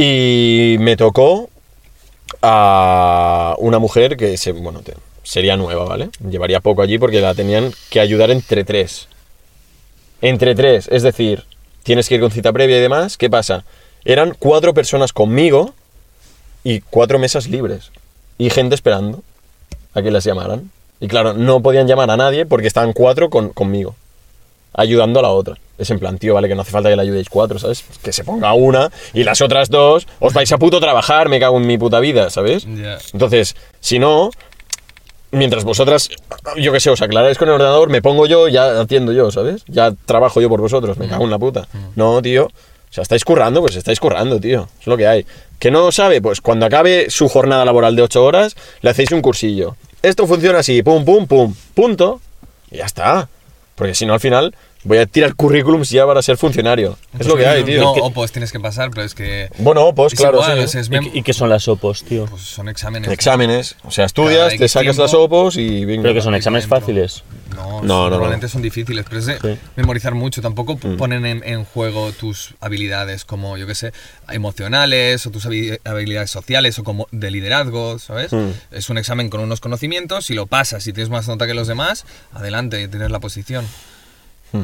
Y me tocó a una mujer que sería nueva, ¿vale? Llevaría poco allí porque la tenían que ayudar entre tres. Entre tres, es decir, tienes que ir con cita previa y demás. ¿Qué pasa? Eran cuatro personas conmigo y cuatro mesas libres. Y gente esperando a que las llamaran. Y claro, no podían llamar a nadie porque estaban cuatro con, conmigo ayudando a la otra. Es en plan, tío, vale, que no hace falta que le ayudéis cuatro, ¿sabes? Que se ponga una y las otras dos os vais a puto trabajar, me cago en mi puta vida, ¿sabes? Entonces, si no, mientras vosotras, yo qué sé, os aclaráis con el ordenador, me pongo yo, ya atiendo yo, ¿sabes? Ya trabajo yo por vosotros, me cago en la puta. No, tío. O sea, estáis currando, pues estáis currando, tío. Es lo que hay. ¿Que no sabe? Pues cuando acabe su jornada laboral de ocho horas, le hacéis un cursillo. Esto funciona así, pum, pum, pum, punto. Y ya está. Porque si no, al final voy a tirar currículums ya para ser funcionario. Es lo que hay, tío. No, Que- o pues tienes que pasar, pero es que. Bueno, pues es claro, igual, sí. es ¿Y, qué- y qué son las opos, tío? pues son exámenes. Exámenes. O sea, estudias, te sacas tiempo. las opos y venga. Creo que son exámenes dentro. fáciles. No, No, no, normalmente no. son difíciles, pero es de Sí. Mm. memorizar mucho. Tampoco p- ponen en, en juego tus habilidades como, yo qué sé, emocionales o tus habi- habilidades sociales o como de liderazgo, ¿sabes? Mm. Es un examen con unos conocimientos, si lo pasas y tienes más nota que los demás, adelante, tienes la posición.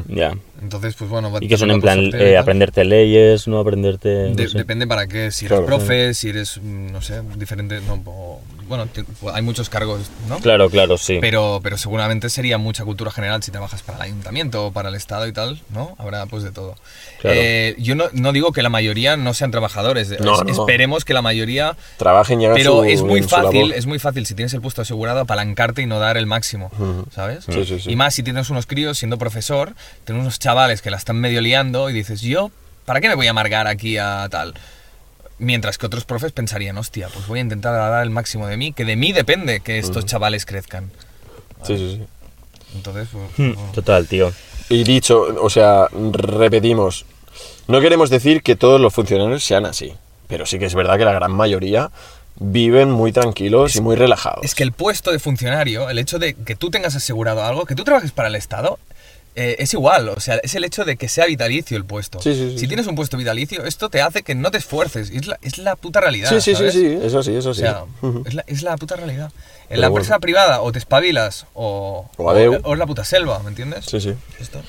Ya. Entonces, pues bueno, va- Y que son en plan eh, aprenderte leyes, no aprenderte... no De- sé. Depende para qué, si eres Claro. profe, si eres, mm, no sé, diferente, no, o bueno, te- hay muchos cargos, ¿no? Claro, claro, sí. Pero, pero seguramente sería mucha cultura general si trabajas para el ayuntamiento o para el Estado y tal, ¿no? Habrá pues de todo. Claro. Eh, yo no, no digo que la mayoría no sean trabajadores, No, es- no. esperemos que la mayoría... Trabajen y hagan Pero su- es muy fácil, es muy fácil si tienes el puesto asegurado apalancarte y no dar el máximo, ¿sabes? Sí, sí, sí. Y más si tienes unos críos siendo profesor, tienes unos chavales que la están medio liando y dices, yo, ¿para qué me voy a amargar aquí a tal? Mientras que otros profes pensarían, hostia, pues voy a intentar dar el máximo de mí, que de mí depende que estos chavales crezcan. Sí, sí, sí. Entonces, pues, Hmm, bueno. Total, tío. Y dicho, o sea, repetimos, no queremos decir que todos los funcionarios sean así, pero sí que es verdad que la gran mayoría viven muy tranquilos y muy relajados. Es que el puesto de funcionario, el hecho de que tú tengas asegurado algo, que tú trabajes para el Estado, eh, es igual. O sea, es el hecho de que sea vitalicio el puesto. Sí, sí, sí, si tienes un puesto vitalicio, esto te hace que no te esfuerces. Es la, es la puta realidad. Sí, sí, sí, ¿sabes? sí, eso sí, eso O sí. es, la, es la puta realidad. En Pero la bueno. empresa privada o te espabilas o, O es la puta selva, ¿me entiendes? Sí, sí. Esto.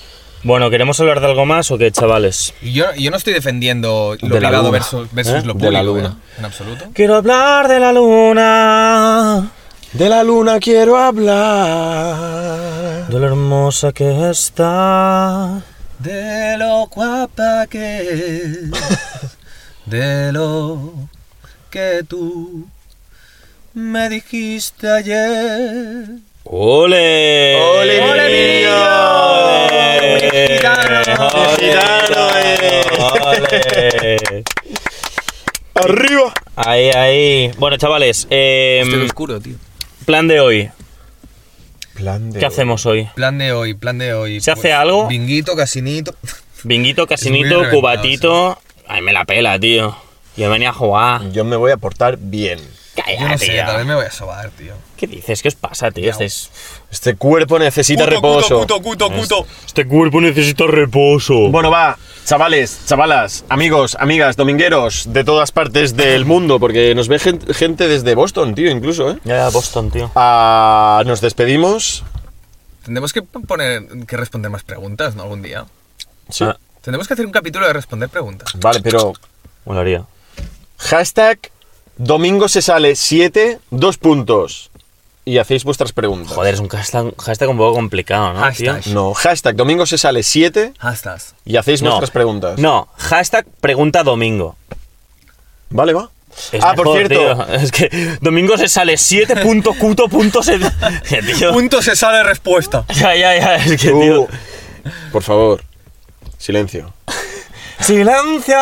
Bueno, ¿queremos hablar de algo más o qué, chavales? Y yo, yo no estoy defendiendo lo De la privado luna. versus, versus ¿Eh? lo De público, la luna. ¿eh? en absoluto. Quiero hablar de la luna, De la luna quiero hablar. de lo hermosa que está. De lo guapa que es, de lo que tú me dijiste ayer. ¡Ole! ¡Ole, mi! ¡Ole! Gitano. ¡Ole! Gitano, eh. ¡Ole! ¡Arriba! Ahí, ahí. Bueno, chavales, eh, Estoy oscuro, tío. Plan de hoy. Plan de ¿Qué hacemos hoy? Plan de hoy, plan de hoy. pues, ¿Se hace algo? Binguito, casinito. Binguito, muy casinito, cubatito. Ay, me la pela, tío. Yo venía a jugar. Yo me voy a portar bien. Cállate, Yo no sé, tío. tal vez me voy a sobar, tío. ¿Qué dices? ¿Qué os pasa, tío? Estáis- Este cuerpo necesita reposo. cuto, cuto. Este cuerpo necesita reposo. Bueno, va, chavales, chavalas, amigos, amigas, domingueros de todas partes del mundo, porque nos ve gen- gente desde Boston, tío, incluso, ¿eh? Ya, Boston, tío. Ah, nos despedimos. Tendremos que poner que responder más preguntas, ¿no? Algún día. Sí. Ah. Tendremos que hacer un capítulo de responder preguntas. Vale, pero Molaría. hashtag domingo se sale 7, dos puntos. Y hacéis vuestras preguntas. Joder, es un hashtag, hashtag un poco complicado, ¿no, Hashtag. tío? No, hashtag domingo se sale 7 Hashtag. y hacéis No. vuestras preguntas. No, hashtag pregunta domingo. Vale, va. Es ah, por cierto. tío. Es que domingo se sale 7.cuto.se. Que, tío. Punto se sale respuesta. Ya, ya, ya. Es que, Uh, tío. por favor, silencio. ¡Silencio!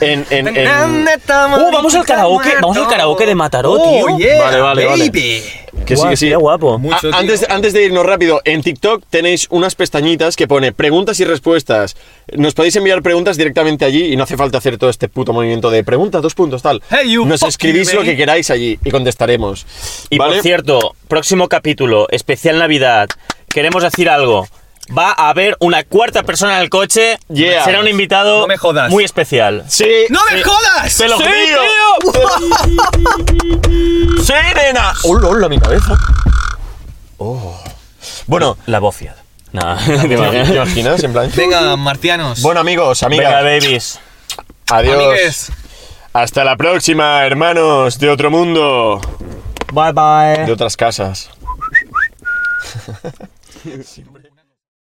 En, en, en- ¡Uh, vamos al karaoke! Vamos al karaoke de Mataró, tío. Oh, yeah, Vale, vale, vale. baby. Que sí, que sí. qué guapo. Mucho, A- tío. antes, antes de irnos rápido, en TikTok tenéis unas pestañitas que pone preguntas y respuestas. Nos podéis enviar preguntas directamente allí y no hace falta hacer todo este puto movimiento de preguntas, dos puntos, tal. Hey, you Nos escribís lo que queráis allí y contestaremos. Y ¿Vale? por cierto, próximo capítulo, especial Navidad. Queremos decir algo. Va a haber una cuarta persona en el coche. Yeah. Será un invitado No me jodas. muy especial. Sí. ¡No me jodas! ¡Te lo ¡Sí, tío! ¡Sí, nena! ¡Hola, hola, mi cabeza! Oh. Bueno, La bofia. No, ¿te ¿te imaginas? imaginas? En plan. Venga, marcianos. Bueno, amigos, amigas. Venga, babies. adiós. Amigues. Hasta la próxima, hermanos de otro mundo. Bye, bye. De otras casas.